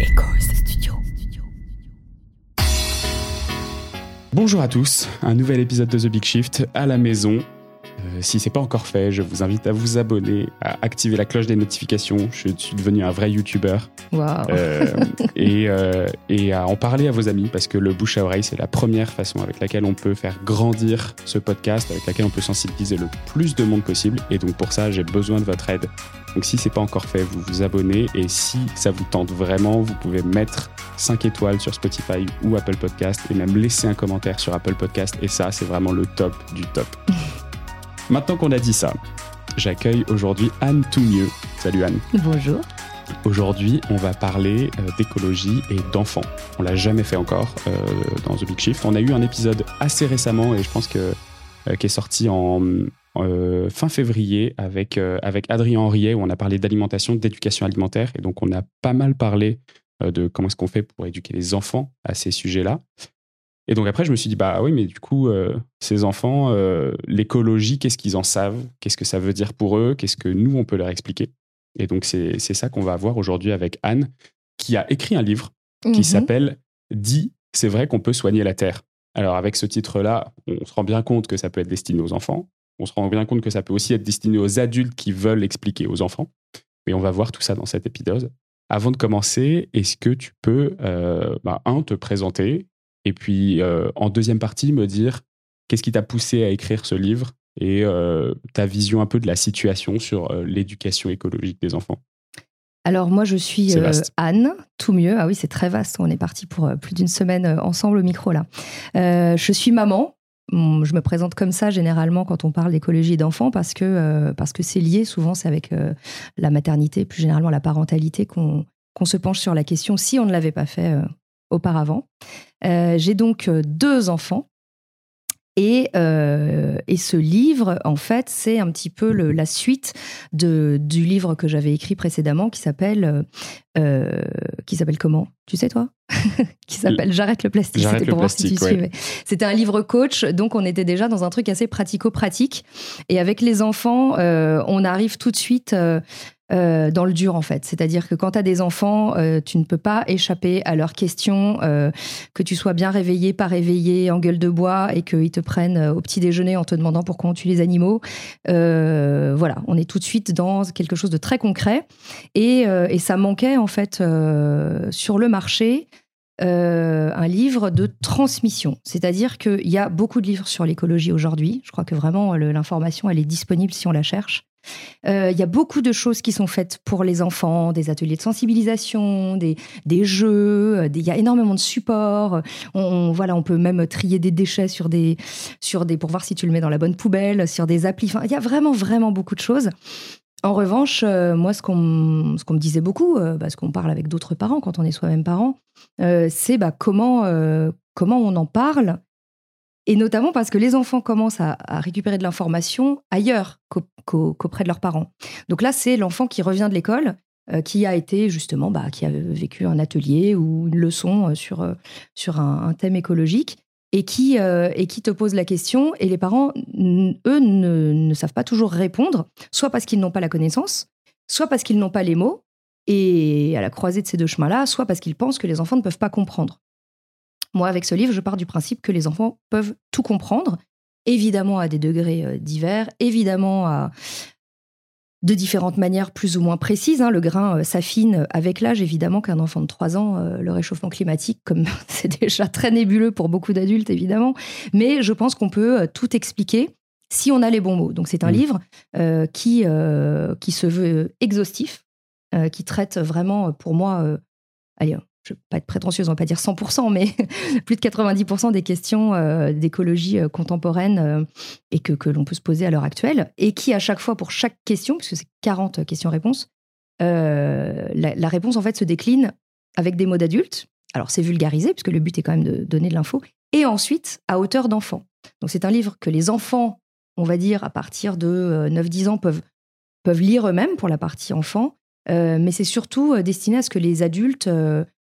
Studio. Bonjour à tous, un nouvel épisode de The Big Shift à la maison. Euh, si c'est pas encore fait, je vous invite à vous abonner, à activer la cloche des notifications. Je suis devenu un vrai YouTuber. Waouh. Euh, et, euh, et à en parler à vos amis parce que le bouche à oreille, c'est la première façon avec laquelle on peut faire grandir ce podcast, avec laquelle on peut sensibiliser le plus de monde possible. Et donc pour ça, j'ai besoin de votre aide. Donc si c'est pas encore fait, vous vous abonnez et si ça vous tente vraiment, vous pouvez mettre 5 étoiles sur Spotify ou Apple Podcast et même laisser un commentaire sur Apple Podcast et ça c'est vraiment le top du top. Maintenant qu'on a dit ça, j'accueille aujourd'hui Anne Toumieux. Salut Anne. Bonjour. Aujourd'hui, on va parler euh, d'écologie et d'enfants. On l'a jamais fait encore euh, dans The Big Shift. On a eu un épisode assez récemment et je pense que euh, qui est sorti en euh, fin février avec avec Adrien Henriet où on a parlé d'alimentation, d'éducation alimentaire et donc on a pas mal parlé de comment est-ce qu'on fait pour éduquer les enfants à ces sujets-là. Et donc après, je me suis dit, bah oui, mais du coup, euh, ces enfants, euh, l'écologie, qu'est-ce qu'ils en savent? Qu'est-ce que ça veut dire pour eux? Qu'est-ce que nous, on peut leur expliquer? Et donc, c'est ça qu'on va voir aujourd'hui avec Anne, qui a écrit un livre qui Mhm. s'appelle Dit, c'est vrai qu'on peut soigner la Terre. Alors, avec ce titre-là, on se rend bien compte que ça peut être destiné aux enfants. On se rend bien compte que ça peut aussi être destiné aux adultes qui veulent expliquer aux enfants. Et on va voir tout ça dans cet épisode. Avant de commencer, est-ce que tu peux, euh, bah, un, te présenter et puis euh, en deuxième partie me dire qu'est-ce qui t'a poussé à écrire ce livre et euh, ta vision un peu de la situation sur euh, l'éducation écologique des enfants? Alors moi je suis euh. Anne, tout mieux. Ah oui c'est très vaste. On est parti pour plus d'une semaine ensemble au micro là. Je suis maman. Hum, Je me présente comme ça généralement quand on parle d'écologie d'enfants parce que parce que c'est lié. Souvent c'est avec la maternité, plus généralement la parentalité qu'on qu'on se penche sur la question si on ne l'avait pas fait auparavant. Euh, J'ai donc euh, deux enfants. Et, euh, et ce livre, en fait, c'est un petit peu le- la suite de, du livre que j'avais écrit précédemment qui s'appelle euh, qui s'appelle comment? Tu sais toi? Qui s'appelle J'arrête le plastique. C'était pour voir si tu ouais. suivais. C'était un livre coach, donc on était déjà dans un truc assez pratico-pratique. Et avec les enfants, euh, on arrive tout de suite. Euh, dans le dur en fait. C'est-à-dire que quand tu as des enfants, euh, tu ne peux pas échapper à leurs questions, euh, que tu sois bien réveillé, pas réveillé, en gueule de bois, et qu'ils te prennent au petit déjeuner en te demandant pourquoi on tue les animaux. Voilà, on est tout de suite dans quelque chose de très concret. Et, ça manquait en fait sur le marché. un livre de transmission. C'est-à-dire qu'il y a beaucoup de livres sur l'écologie aujourd'hui. Je crois que vraiment l'information, elle est disponible si on la cherche. Euh, Il y a beaucoup de choses qui sont faites pour les enfants, des ateliers de sensibilisation, des, des jeux, euh, il y a énormément de supports. On, voilà, on peut même trier des déchets sur des, sur des, pour voir si tu le mets dans la bonne poubelle, sur des applis. Il y a vraiment, vraiment beaucoup de choses. En revanche, euh, moi, ce qu'on me disait beaucoup, euh, parce qu'on parle avec d'autres parents quand on est soi-même parent, euh, c'est bah, comment, euh, comment on en parle. Et notamment parce que les enfants commencent à, récupérer de l'information ailleurs qu'au- qu'au- qu'auprès de leurs parents. Donc là, c'est l'enfant qui revient de l'école, euh, qui a été justement, bah, qui a vécu un atelier ou une leçon euh, sur, euh, sur un, thème écologique et qui, et qui te pose la question. Et les parents, eux, ne savent pas toujours répondre, soit parce qu'ils n'ont pas la connaissance, soit parce qu'ils n'ont pas les mots. Et à la croisée de ces deux chemins-là, soit parce qu'ils pensent que les enfants ne peuvent pas comprendre. Moi, avec ce livre, je pars du principe que les enfants peuvent tout comprendre, évidemment à des degrés euh, divers, évidemment à de différentes manières plus ou moins précises. hein. Le grain euh, s'affine avec l'âge, évidemment qu'un enfant de 3 ans, euh, le réchauffement climatique, comme c'est déjà très nébuleux pour beaucoup d'adultes, évidemment. Mais je pense qu'on peut euh, tout expliquer si on a les bons mots. Donc c'est un Mm. livre qui, qui se veut exhaustif, qui traite vraiment, pour moi, allez, je ne vais pas être prétentieuse, on va pas dire 100%, mais plus de 90% des questions euh, d'écologie euh, contemporaine euh, et que, l'on peut se poser à l'heure actuelle, et qui, à chaque fois, pour chaque question, puisque c'est 40 questions-réponses, la, réponse, en fait, se décline avec des mots d'adultes. Alors, c'est vulgarisé, puisque le but est quand même de donner de l'info, et ensuite à hauteur d'enfant. Donc, c'est un livre que les enfants, on va dire, à partir de euh, 9-10 ans, peuvent, peuvent lire eux-mêmes pour la partie enfant, euh, mais c'est surtout destiné à ce que les adultes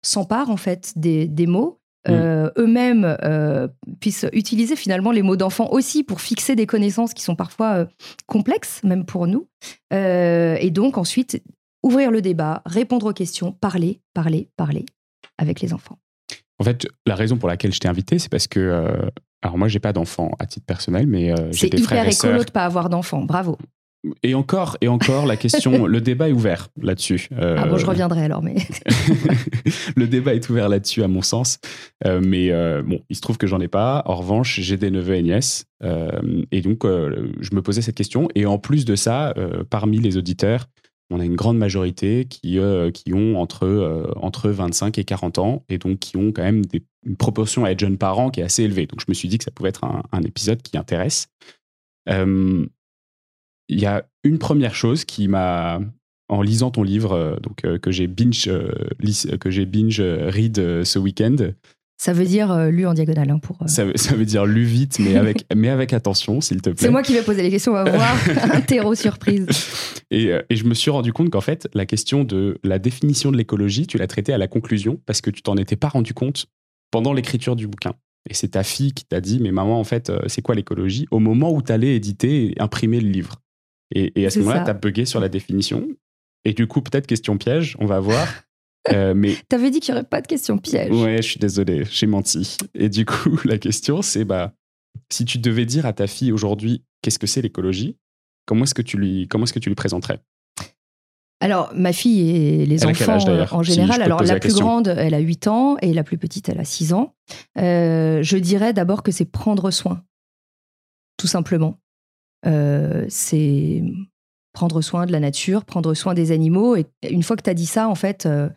s'emparent en fait des, des mots, euh, eux-mêmes euh, puissent utiliser finalement les mots d'enfant aussi pour fixer des connaissances qui sont parfois euh, complexes, même pour nous. Et donc ensuite ouvrir le débat, répondre aux questions, parler, parler, parler avec les enfants. En fait, la raison pour laquelle je t'ai invité, c'est parce que, alors moi, j'ai pas d'enfants à titre personnel, mais j'ai des frères et C'est hyper écolo de pas avoir d'enfants. Bravo. Et encore, et encore, la question, le débat est ouvert là-dessus. Euh, ah bon, je reviendrai alors, mais. le débat est ouvert là-dessus, à mon sens. Euh, mais euh, bon, il se trouve que j'en ai pas. En revanche, j'ai des neveux et nièces. et donc, je me posais cette question. Et en plus de ça, parmi les auditeurs, on a une grande majorité qui, qui ont entre, entre 25 et 40 ans. Et donc, qui ont quand même des, une proportion à être jeunes parents qui est assez élevée. Donc, je me suis dit que ça pouvait être un, un épisode qui intéresse il y a une première chose qui m'a en lisant ton livre euh, donc euh, que j'ai binge euh, que j'ai binge read ce week-end. Ça veut dire lu en diagonale hein, pour. Ça, veut, dire lu vite, mais avec mais avec attention, s'il te plaît. C'est moi qui vais poser les questions. On va voir un surprise. Et, et, je me suis rendu compte qu'en fait, la question de la définition de l'écologie, tu l'as traitée à la conclusion parce que tu t'en étais pas rendu compte pendant l'écriture du bouquin. Et c'est ta fille qui t'a dit, mais maman, en fait, c'est quoi l'écologie? Au moment où tu allais éditer et imprimer le livre. Et, à ce moment-là, tu as bugué sur la définition. Et du coup, peut-être question piège, on va voir. Euh, mais t'avais dit qu'il n'y aurait pas de question piège. Ouais, je suis désolé, j'ai menti. Et du coup, la question, c'est bah, si tu devais dire à ta fille aujourd'hui qu'est-ce que c'est l'écologie, comment est-ce que tu lui, comment est-ce que tu lui présenterais? Alors, ma fille et les enfants euh, en général, alors la, plus grande, elle a 8 ans et la plus petite, elle a 6 ans. Euh, je dirais d'abord que c'est prendre soin, tout simplement. Euh, c'est prendre soin de la nature, prendre soin des animaux. Et une fois que tu as dit ça, en fait, euh,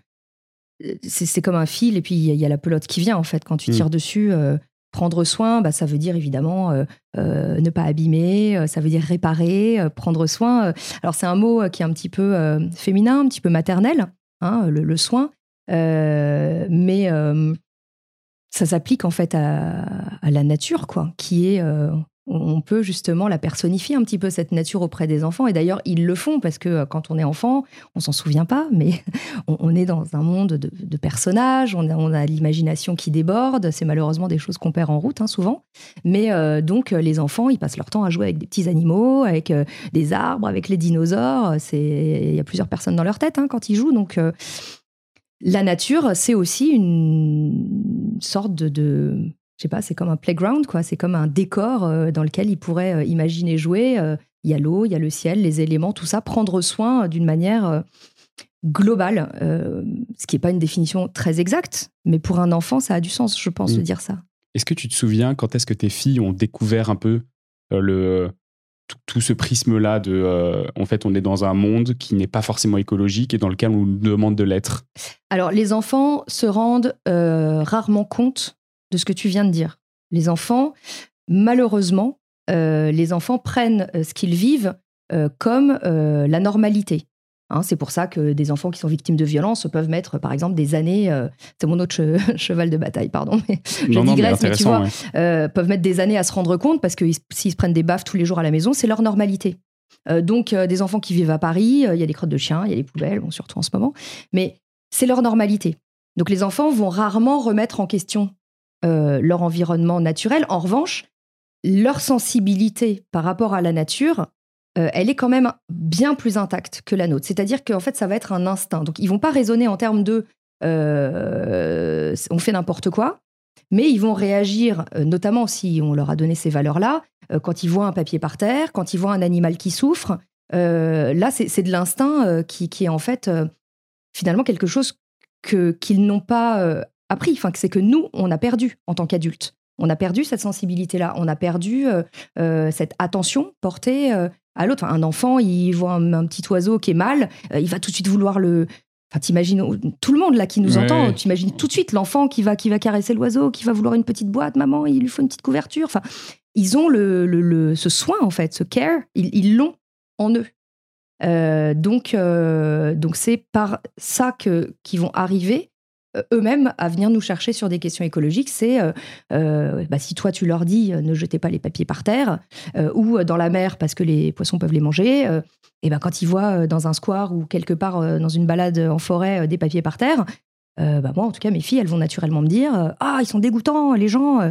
c'est comme un fil et puis il y, a la pelote qui vient, en fait, quand tu mm. tires dessus. Euh, prendre soin, bah, ça veut dire évidemment ne pas abîmer, ça veut dire réparer, prendre soin. Alors c'est un mot qui est un petit peu féminin, un petit peu maternel, hein, le, soin, mais ça s'applique en fait à, à, la nature, quoi, qui est on peut justement la personnifier un petit peu cette nature auprès des enfants. Et d'ailleurs, ils le font parce que euh, quand on est enfant, on s'en souvient pas, mais on, est dans un monde de, personnages, on a, l'imagination qui déborde. C'est malheureusement des choses qu'on perd en route hein, souvent. Mais euh, donc, les enfants, ils passent leur temps à jouer avec des petits animaux, avec euh, des arbres, avec les dinosaures. Il y a plusieurs personnes dans leur tête hein, quand ils jouent. Donc, la nature, c'est aussi une sorte de je sais pas, c'est comme un playground, quoi. C'est comme un décor euh, dans lequel ils pourraient euh, imaginer jouer. Euh, il y a l'eau, il y a le ciel, les éléments, tout ça, prendre soin d'une manière globale, ce qui n'est pas une définition très exacte, mais pour un enfant, ça a du sens, je pense, de mm. dire ça. Est-ce que tu te souviens quand est-ce que tes filles ont découvert un peu le, tout, ce prisme-là de, en fait, on est dans un monde qui n'est pas forcément écologique et dans lequel on nous demande de l'être? Alors, les enfants se rendent rarement compte de ce que tu viens de dire. Les enfants, malheureusement, euh, les enfants prennent euh, ce qu'ils vivent euh, comme la normalité. Hein, c'est pour ça que des enfants qui sont victimes de violences peuvent mettre, par exemple, des années. c'est mon autre cheval de bataille, pardon. Mais je digresse, mais, tu vois, peuvent mettre des années à se rendre compte parce que s'ils se prennent des baffes tous les jours à la maison, c'est leur normalité. donc, des enfants qui vivent à Paris, il y a des crottes de chiens, il y a des poubelles, bon, surtout en ce moment, mais c'est leur normalité. Donc, les enfants vont rarement remettre en question euh, leur environnement naturel. En revanche, leur sensibilité par rapport à la nature, euh, elle est quand même bien plus intacte que la nôtre. C'est-à-dire qu'en fait, ça va être un instinct. Donc, ils vont pas raisonner en termes de euh, on fait n'importe quoi, mais ils vont réagir, notamment si on leur a donné ces valeurs-là, quand ils voient un papier par terre, quand ils voient un animal qui souffre. là, c'est de l'instinct qui, qui, est en fait finalement quelque chose qu'ils n'ont pas appris. Enfin, c'est que nous, on a perdu en tant qu'adultes. On a perdu cette sensibilité-là. On a perdu euh, euh, cette attention portée euh, à l'autre. un enfant, il voit un, petit oiseau qui est mal, il va tout de suite vouloir le. Enfin, t'imagines tout le monde là qui nous entend. T'imagines tout de suite l'enfant qui va qui va caresser l'oiseau, qui va vouloir une petite boîte, maman, il lui faut une petite couverture. Enfin, ils ont le, ce soin en fait, ce care, ils l'ont en eux. donc, donc c'est par ça que qu'ils vont arriver eux-mêmes à venir nous chercher sur des questions écologiques, c'est euh, euh, bah, si toi tu leur dis ne jetez pas les papiers par terre ou dans la mer parce que les poissons peuvent les manger, et ben quand ils voient dans un square ou quelque part dans une balade en forêt des papiers par terre, bah moi en tout cas mes filles elles vont naturellement me dire ah ils sont dégoûtants les gens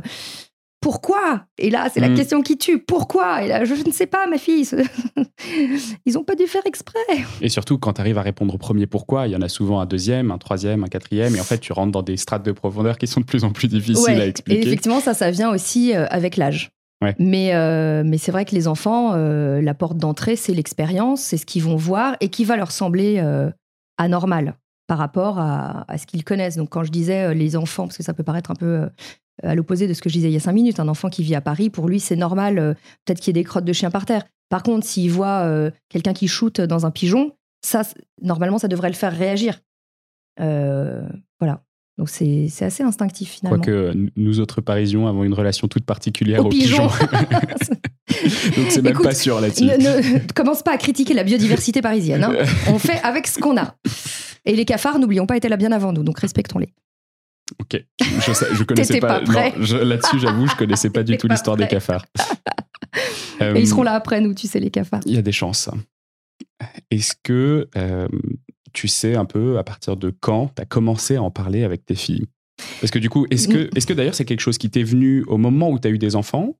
pourquoi? Et là, c'est la Mm. question qui tue. Pourquoi? Et là, je, ne sais pas, ma fille. Ils ont pas dû faire exprès. Et surtout, quand tu arrives à répondre au premier pourquoi, il y en a souvent un deuxième, un troisième, un quatrième. Et en fait, tu rentres dans des strates de profondeur qui sont de plus en plus difficiles Ouais. à Et expliquer. effectivement, ça, ça vient aussi euh, avec l'âge. Ouais. Mais, euh, mais c'est vrai que les enfants, euh, la porte d'entrée, c'est l'expérience, c'est ce qu'ils vont voir et qui va leur sembler euh, anormal par rapport à, à ce qu'ils connaissent. Donc quand je disais les enfants, parce que ça peut paraître un peu à l'opposé de ce que je disais il y a cinq minutes, un enfant qui vit à Paris, pour lui, c'est normal, euh, peut-être qu'il y ait des crottes de chiens par terre. Par contre, s'il voit euh, quelqu'un qui shoot dans un pigeon, ça, normalement, ça devrait le faire réagir. Euh, voilà. Donc c'est assez instinctif finalement. Quoique nous- nous autres Parisiens avons une relation toute particulière Au aux pigeon. pigeons. Donc c'est même Écoute, pas sûr là-dessus. ne, ne- commence pas à critiquer la biodiversité parisienne. hein. On fait avec ce qu'on a. Et les cafards, n'oublions pas, étaient là bien avant nous, donc respectons-les. Ok. Je, sais- je connaissais pas je- là-dessus, j'avoue, je connaissais pas du tout pas l'histoire des cafards. Et Euh, ils seront là après nous, tu sais, les cafards. Il y a des chances. Est-ce que euh, tu sais un peu à partir de quand tu as commencé à en parler avec tes filles? Parce que du coup, est-ce que, est que d'ailleurs c'est quelque chose qui t'est venu au moment où tu as eu des enfants?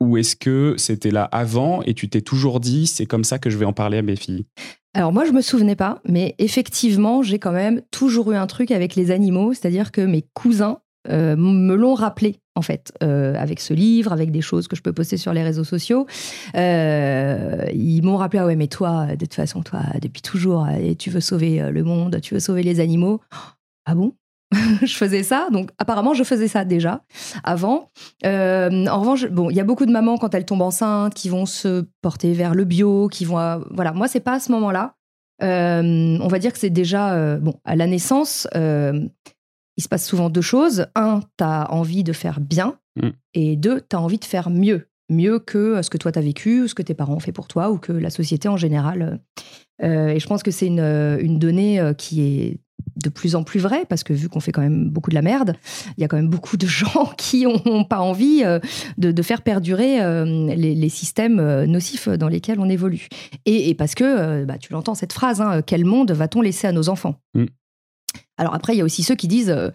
Ou est-ce que c'était là avant et tu t'es toujours dit c'est comme ça que je vais en parler à mes filles? Alors moi, je me souvenais pas, mais effectivement, j'ai quand même toujours eu un truc avec les animaux, c'est-à-dire que mes cousins euh, me l'ont rappelé, en fait, euh, avec ce livre, avec des choses que je peux poster sur les réseaux sociaux. Euh, ils m'ont rappelé, ah ouais, mais toi, de toute façon, toi, depuis toujours, tu veux sauver le monde, tu veux sauver les animaux. Ah bon? je faisais ça, donc apparemment je faisais ça déjà avant. Euh, en revanche, bon, il y a beaucoup de mamans quand elles tombent enceintes qui vont se porter vers le bio, qui vont, euh, voilà. Moi, c'est pas à ce moment-là. Euh, on va dire que c'est déjà euh, bon à la naissance. il se passe souvent deux choses. Un, tu as envie de faire bien, Mm. et deux, tu as envie de faire mieux, mieux que ce que toi tu as vécu, ou ce que tes parents ont fait pour toi, ou que la société en général. Et je pense que c'est une, une donnée qui est de plus en plus vraie, parce que vu qu'on fait quand même beaucoup de la merde, il y a quand même beaucoup de gens qui n'ont pas envie euh, de, faire perdurer euh, les, systèmes euh, nocifs dans lesquels on évolue. Et, parce que, bah, tu l'entends cette phrase, hein, quel monde va-t-on laisser à nos enfants? Mm. Alors après, il y a aussi ceux qui disent, euh,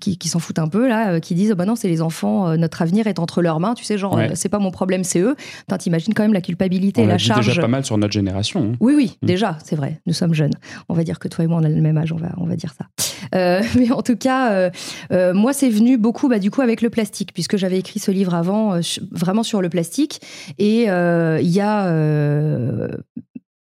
qui, qui s'en foutent un peu là, euh, qui disent, bah non, c'est les enfants, euh, notre avenir est entre leurs mains, tu sais, genre, Ouais. c'est pas mon problème, c'est eux. T'imagines quand même la culpabilité, On et l'a charge. déjà pas mal sur notre génération. hein. Oui, oui, Mm. déjà, c'est vrai. Nous sommes jeunes. On va dire que toi et moi, on a le même âge, on va, on va dire ça. Mais en tout cas, moi, c'est venu beaucoup, bah, du coup, avec le plastique, puisque j'avais écrit ce livre avant, vraiment sur le plastique. Et il y a.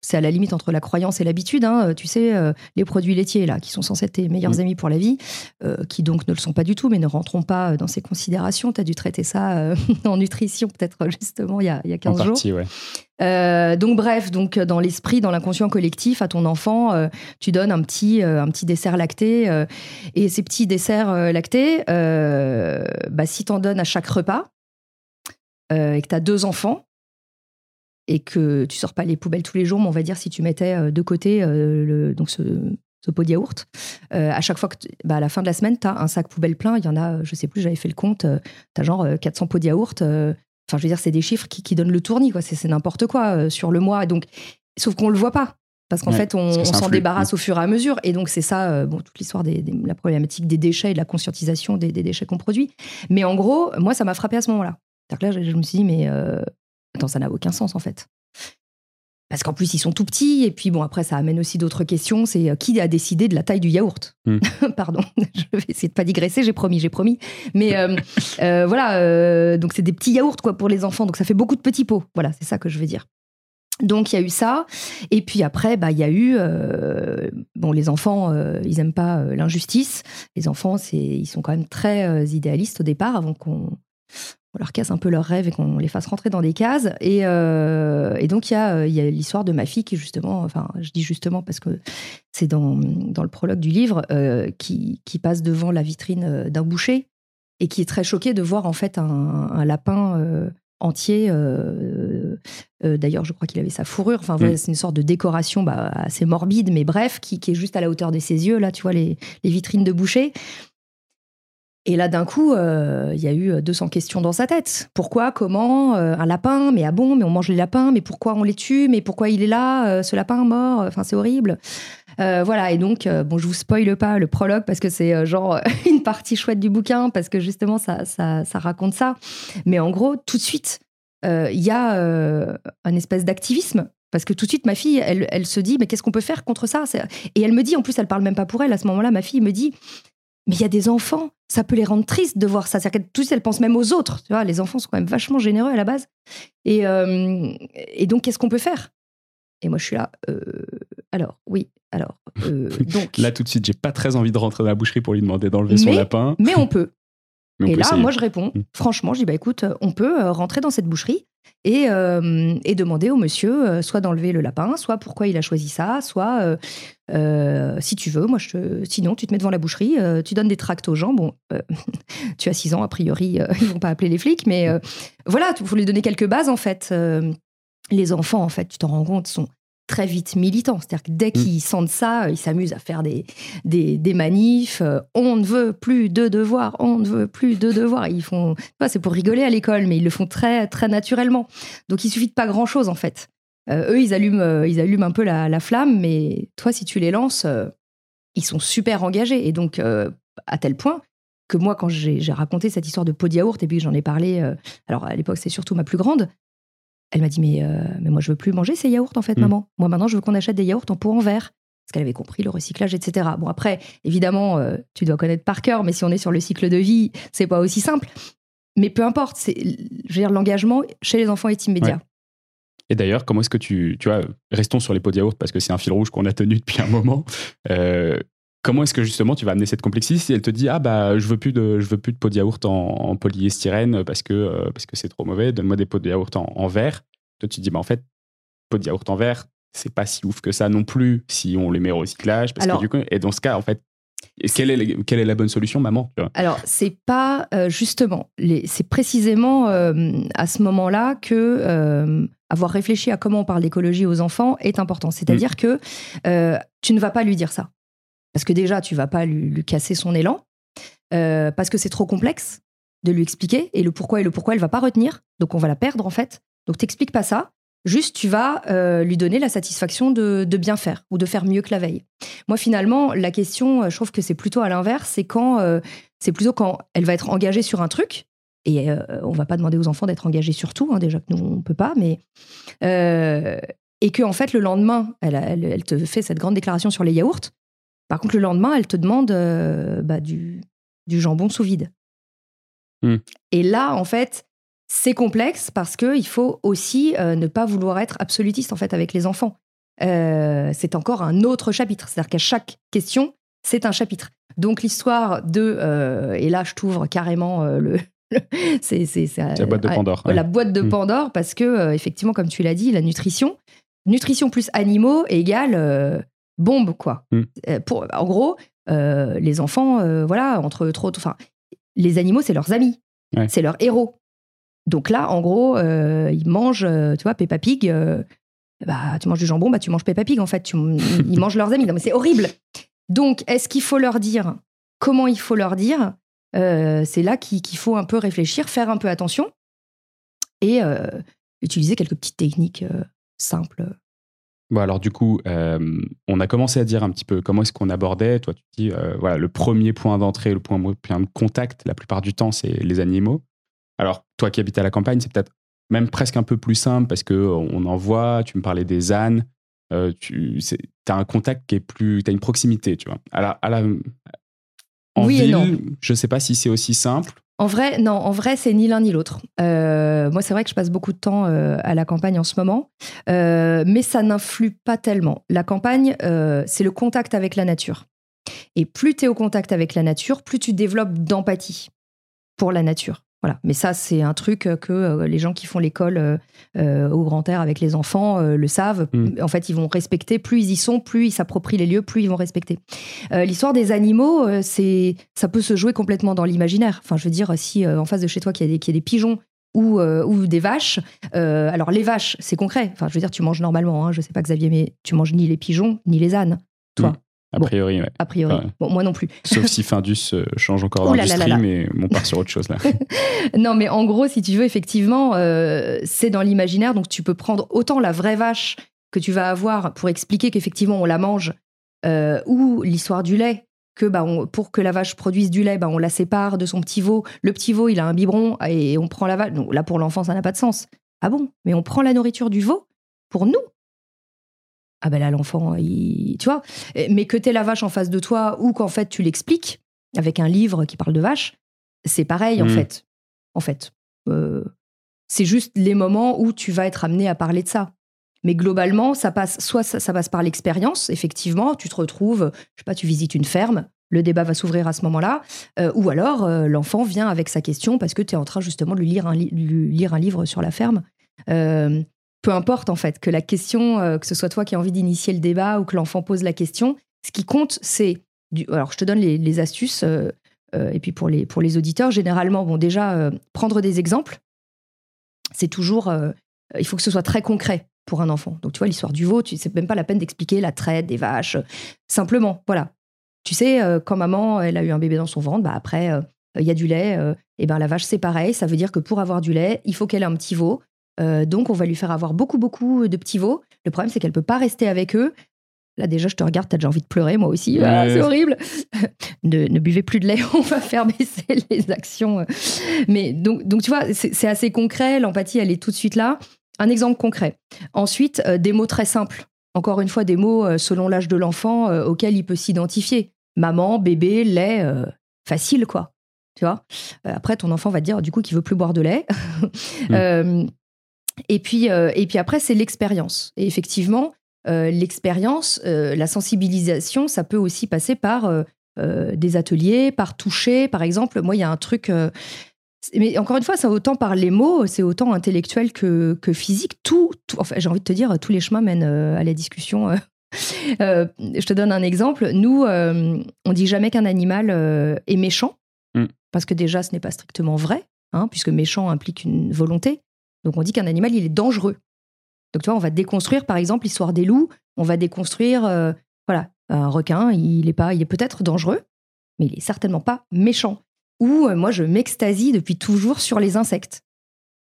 euh, c'est à la limite entre la croyance et l'habitude. hein. Tu sais, euh, les produits laitiers, là, qui sont censés être tes meilleurs Mm. amis pour la vie, euh, qui donc ne le sont pas du tout, mais ne rentrons pas dans ces considérations. Tu as dû traiter ça euh, en nutrition, peut-être justement, il y a, il y a En 15 jours. partie, ouais. Euh, donc bref, donc dans l'esprit, dans l'inconscient collectif, à ton enfant, euh, tu donnes un petit, euh, un petit dessert lacté. euh, et ces petits desserts euh, lactés, euh, bah, si tu en donnes à chaque repas euh, et que tu as deux enfants et que tu sors pas les poubelles tous les jours, mais on va dire si tu mettais euh, de côté euh, le, donc ce, ce pot de yaourt, euh, à chaque fois que, bah, à la fin de la semaine, tu as un sac poubelle plein. Il y en a, je sais plus, j'avais fait le compte, tu as genre euh, 400 pots de yaourt. Enfin, je veux dire, c'est des chiffres qui, qui donnent le tournis, quoi. C'est n'importe quoi sur le mois. Donc, sauf qu'on le voit pas. Parce qu'en Ouais, fait, on, s'en débarrasse au fur et à mesure. Et donc, c'est ça, euh, bon, toute l'histoire des- la problématique des déchets et de la conscientisation des, des déchets qu'on produit. Mais en gros, moi, ça m'a frappé à ce moment-là. C'est-à-dire que là, je, je me suis dit, mais euh, attends, ça n'a aucun sens, en fait. Parce qu'en plus, ils sont tout petits. Et puis, bon, après, ça amène aussi d'autres questions. C'est euh, qui a décidé de la taille du yaourt? Hmm. Pardon, je vais essayer de pas digresser, j'ai promis, j'ai promis. Mais euh, euh, voilà, donc c'est des petits yaourts quoi pour les enfants, donc ça fait beaucoup de petits pots. Voilà, c'est ça que je veux dire. Donc il y a eu ça, et puis après, bah il y a eu bon les enfants, ils aiment pas l'injustice. Les enfants, c'est ils sont quand même très idéalistes au départ, avant qu'on on leur casse un peu leurs rêves et qu'on les fasse rentrer dans des cases. Et, euh, et donc, il y a, euh, il y a l'histoire de ma fille qui, justement, enfin, je dis justement parce que c'est dans, dans le prologue du livre, euh, qui, qui passe devant la vitrine d'un boucher et qui est très choquée de voir, en fait, un, un lapin euh, entier. D'ailleurs, je crois qu'il avait sa fourrure. Enfin, voilà, Mm. c'est une sorte de décoration bah, assez morbide, mais bref, qui, qui est juste à la hauteur de ses yeux. Là, tu vois, les, les vitrines de boucher. Et là, d'un coup, il y a eu 200 questions dans sa tête. Pourquoi Comment Un lapin Mais ah bon Mais on mange les lapins Mais pourquoi on les tue Mais pourquoi il est là Ce lapin mort Enfin, c'est horrible. voilà, et donc, bon, je vous spoile pas le prologue parce que c'est genre une partie chouette du bouquin, parce que justement, ça, ça, ça raconte ça. Mais en gros, tout de suite, il y a un espèce d'activisme parce que tout de suite, ma fille, elle, elle se dit, mais qu'est-ce qu'on peut faire contre ça? Et elle me dit, en plus, elle parle même pas pour elle. À ce moment-là, ma fille me dit, mais il y a des enfants, ça peut les rendre tristes de voir ça. C'est-à-dire que tout de suite, elle pense même aux autres. Tu vois, les enfants sont quand même vachement généreux à la base. Et, euh, et donc, qu'est-ce qu'on peut faire? Et moi, je suis là. Euh, alors, oui, alors. Euh, donc. là, tout de suite, j'ai pas très envie de rentrer dans la boucherie pour lui demander d'enlever son lapin. Mais on peut. Et là, moi, je réponds. Hmm. Franchement, je dis, bah écoute, on peut rentrer dans cette boucherie et, euh, et, demander au monsieur euh, soit d'enlever le lapin, soit pourquoi il a choisi ça, soit euh, si tu veux, moi je sinon tu te mets devant la boucherie, tu donnes des tracts aux gens. Bon, tu as 6 ans, a priori, ils vont pas appeler les flics, mais voilà, il faut lui donner quelques bases en fait. les enfants, en fait, tu t'en rends compte, sont très vite militants. C'est-à-dire que dès mm. qu'ils sentent ça, ils s'amusent à faire des, des, manifs. Euh, on ne veut plus de devoirs, on ne veut plus de devoirs. Ils font, c'est pour rigoler à l'école, mais ils le font très, très naturellement. Donc il suffit de pas grand-chose en fait. Euh, eux, ils allument, euh, ils allument un peu la, flamme, mais toi, si tu les lances, ils sont super engagés. Et donc, à tel point que moi, quand j'ai raconté cette histoire de pot de yaourt, et puis j'en ai parlé, alors à l'époque, c'est surtout ma plus grande, elle m'a dit mais, euh, mais moi je veux plus manger ces yaourts en fait, mm. maman. Moi maintenant je veux qu'on achète des yaourts en pot en verre. Parce qu'elle avait compris le recyclage, etc. Bon après, évidemment, euh, tu dois connaître par cœur, mais si on est sur le cycle de vie, c'est pas aussi simple. Mais peu importe, c'est, je veux dire, l'engagement chez les enfants est immédiat. Et d'ailleurs, comment est-ce que tu, tu vois, restons sur les pots de yaourt parce que c'est un fil rouge qu'on a tenu depuis un moment. Euh, Comment est-ce que justement tu vas amener cette complexité si elle te dit ah bah je veux plus de je veux plus de pots de yaourt en, polyestyrène parce que euh, parce que c'est trop mauvais donne-moi des pots de yaourt en, verre toi tu te dis bah en fait pots de yaourt en verre c'est pas si ouf que ça non plus si on les met au recyclage parce que du coup et dans ce cas en fait quelle est, quelle est la bonne solution, maman Alors, c'est pas euh, justement, c'est précisément euh, à ce moment-là que avoir réfléchi à comment on parle d'écologie aux enfants est important. C'est-à-dire mmh. que tu ne vas pas lui dire ça. Parce que déjà, tu vas pas lui, casser son élan, euh, parce que c'est trop complexe de lui expliquer, et le pourquoi et le pourquoi, elle va pas retenir, donc on va la perdre en fait. Donc t'expliques pas ça, juste tu vas euh, lui donner la satisfaction de, bien faire, ou de faire mieux que la veille. Moi finalement, la question, je trouve que c'est plutôt à l'inverse, c'est quand, euh, c'est plutôt quand elle va être engagée sur un truc, et on va pas demander aux enfants d'être engagés sur tout, hein, déjà que nous on peut pas, mais et que en fait le lendemain, elle, te fait cette grande déclaration sur les yaourts, par contre, le lendemain, elle te demande euh, bah, du, jambon sous vide. Hmm. Et là, en fait, c'est complexe parce qu'il faut aussi euh, ne pas vouloir être absolutiste en fait avec les enfants. Euh, c'est encore un autre chapitre. C'est-à-dire qu'à chaque question, c'est un chapitre. Donc l'histoire de et là je t'ouvre carrément le, c'est la boîte de Pandore. La boîte de hmm. Pandore parce que effectivement comme tu l'as dit, la nutrition, nutrition plus animaux égale bombe, quoi. Mm. Euh, pour, en gros, euh, les enfants, euh, voilà, entre trop, enfin, les animaux, c'est leurs amis, c'est leurs héros. Donc là, en gros, ils mangent, tu vois, Peppa Pig. bah, tu manges du jambon, bah, tu manges Peppa Pig, en fait. Tu, ils mangent leurs amis. Non, mais c'est horrible. Donc, est-ce qu'il faut leur dire? Comment il faut leur dire? C'est là qu'il faut un peu réfléchir, faire un peu attention et utiliser quelques petites techniques simples Bon, alors du coup, euh, on a commencé à dire un petit peu comment est-ce qu'on abordait. Toi, tu dis, euh, voilà, le premier point d'entrée, le point de contact, la plupart du temps, c'est les animaux. Alors, toi qui habites à la campagne, c'est peut-être même presque un peu plus simple parce que on en voit, tu me parlais des ânes, euh, tu as un contact qui est plus, tu as une proximité, tu vois. À à la, en oui ville, je ne sais pas si c'est aussi simple. En vrai, non, en vrai, c'est ni l'un ni l'autre. Euh, moi, c'est vrai que je passe beaucoup de temps euh, à la campagne en ce moment, euh, mais ça n'influe pas tellement. La campagne, c'est le contact avec la nature. Et plus tu es au contact avec la nature, plus tu développes d'empathie pour la nature. Voilà. Mais ça, c'est un truc que euh, les gens qui font l'école euh, euh, au grand air avec les enfants le savent. Mm. En fait, ils vont respecter. Plus ils y sont, plus ils s'approprient les lieux, plus ils vont respecter. L'histoire des animaux, c'est, ça peut se jouer complètement dans l'imaginaire. Enfin, je veux dire, si en face de chez toi, il y, a des, pigeons ou, ou des vaches. alors les vaches, c'est concret. Enfin, je veux dire, tu manges normalement. Hein, je sais pas Xavier, mais tu manges ni les pigeons ni les ânes, toi. A priori, ouais. A priori. Bon, moi non plus. Sauf si Findus euh, change encore d'industrie, mais on part sur autre chose là. non, mais en gros, si tu veux, effectivement, euh, c'est dans l'imaginaire. Donc, tu peux prendre autant la vraie vache que tu vas avoir pour expliquer qu'effectivement, on la mange, euh, ou l'histoire du lait, que bah, pour que la vache produise du lait, bah, on la sépare de son petit veau. Le petit veau, il a un biberon et on prend la vache. Donc là, pour l'enfant, ça n'a pas de sens. Ah bon? Mais on prend la nourriture du veau pour nous ah ben là l'enfant, tu vois, mais que t'aies la vache en face de toi ou qu'en fait tu l'expliques avec un livre qui parle de vache, c'est pareil en mm. fait. En fait, euh, c'est juste les moments où tu vas être amené à parler de ça. Mais globalement, ça passe soit ça, passe par l'expérience, effectivement, tu te retrouves, je sais pas, tu visites une ferme, le débat va s'ouvrir à ce moment-là, euh, ou alors euh, l'enfant vient avec sa question parce que tu es en train justement de lui lire un, lire un livre sur la ferme peu importe en fait, que la question, euh, que ce soit toi qui as envie d'initier le débat ou que l'enfant pose la question, ce qui compte, c'est. Alors, je te donne les, astuces, euh, euh, et puis pour les, pour les auditeurs, généralement, bon, déjà, prendre des exemples, c'est toujours. il faut que ce soit très concret pour un enfant. Donc, tu vois, l'histoire du veau, tu c'est même pas la peine d'expliquer la traite des vaches. Simplement, voilà. Tu sais, quand maman, elle a eu un bébé dans son ventre, bah après, il y a du lait, et ben la vache, c'est pareil. Ça veut dire que pour avoir du lait, il faut qu'elle ait un petit veau. Euh, donc, on va lui faire avoir beaucoup, beaucoup de petits veaux. Le problème, c'est qu'elle peut pas rester avec eux. Là, déjà, je te regarde, tu as déjà envie de pleurer, moi aussi. Ah, c'est horrible. ne, buvez plus de lait, on va faire baisser les actions. Mais donc, donc tu vois, c'est assez concret. L'empathie, elle est tout de suite là. Un exemple concret. Ensuite, euh, des mots très simples. Encore une fois, des mots euh, selon l'âge de l'enfant auxquels il peut s'identifier. Maman, bébé, lait, facile, quoi. Tu vois? Après, ton enfant va te dire, du coup, qu'il veut plus boire de lait. Mm. Et puis, euh, et puis après, c'est l'expérience. Et effectivement, euh, l'expérience, euh, la sensibilisation, ça peut aussi passer par des ateliers, par toucher. Par exemple, moi, il y a un truc. mais encore une fois, c'est autant par les mots, c'est autant intellectuel que, que physique. Tout, enfin, j'ai envie de te dire, tous les chemins mènent à la discussion. je te donne un exemple. Nous, on dit jamais qu'un animal est méchant, mm. parce que déjà, ce n'est pas strictement vrai, hein, puisque méchant implique une volonté. Donc on dit qu'un animal, il est dangereux. Donc tu vois, on va déconstruire par exemple l'histoire des loups, on va déconstruire, euh, voilà, un requin, il est, est peut-être dangereux, mais il est certainement pas méchant. Ou euh, moi, je m'extasie depuis toujours sur les insectes.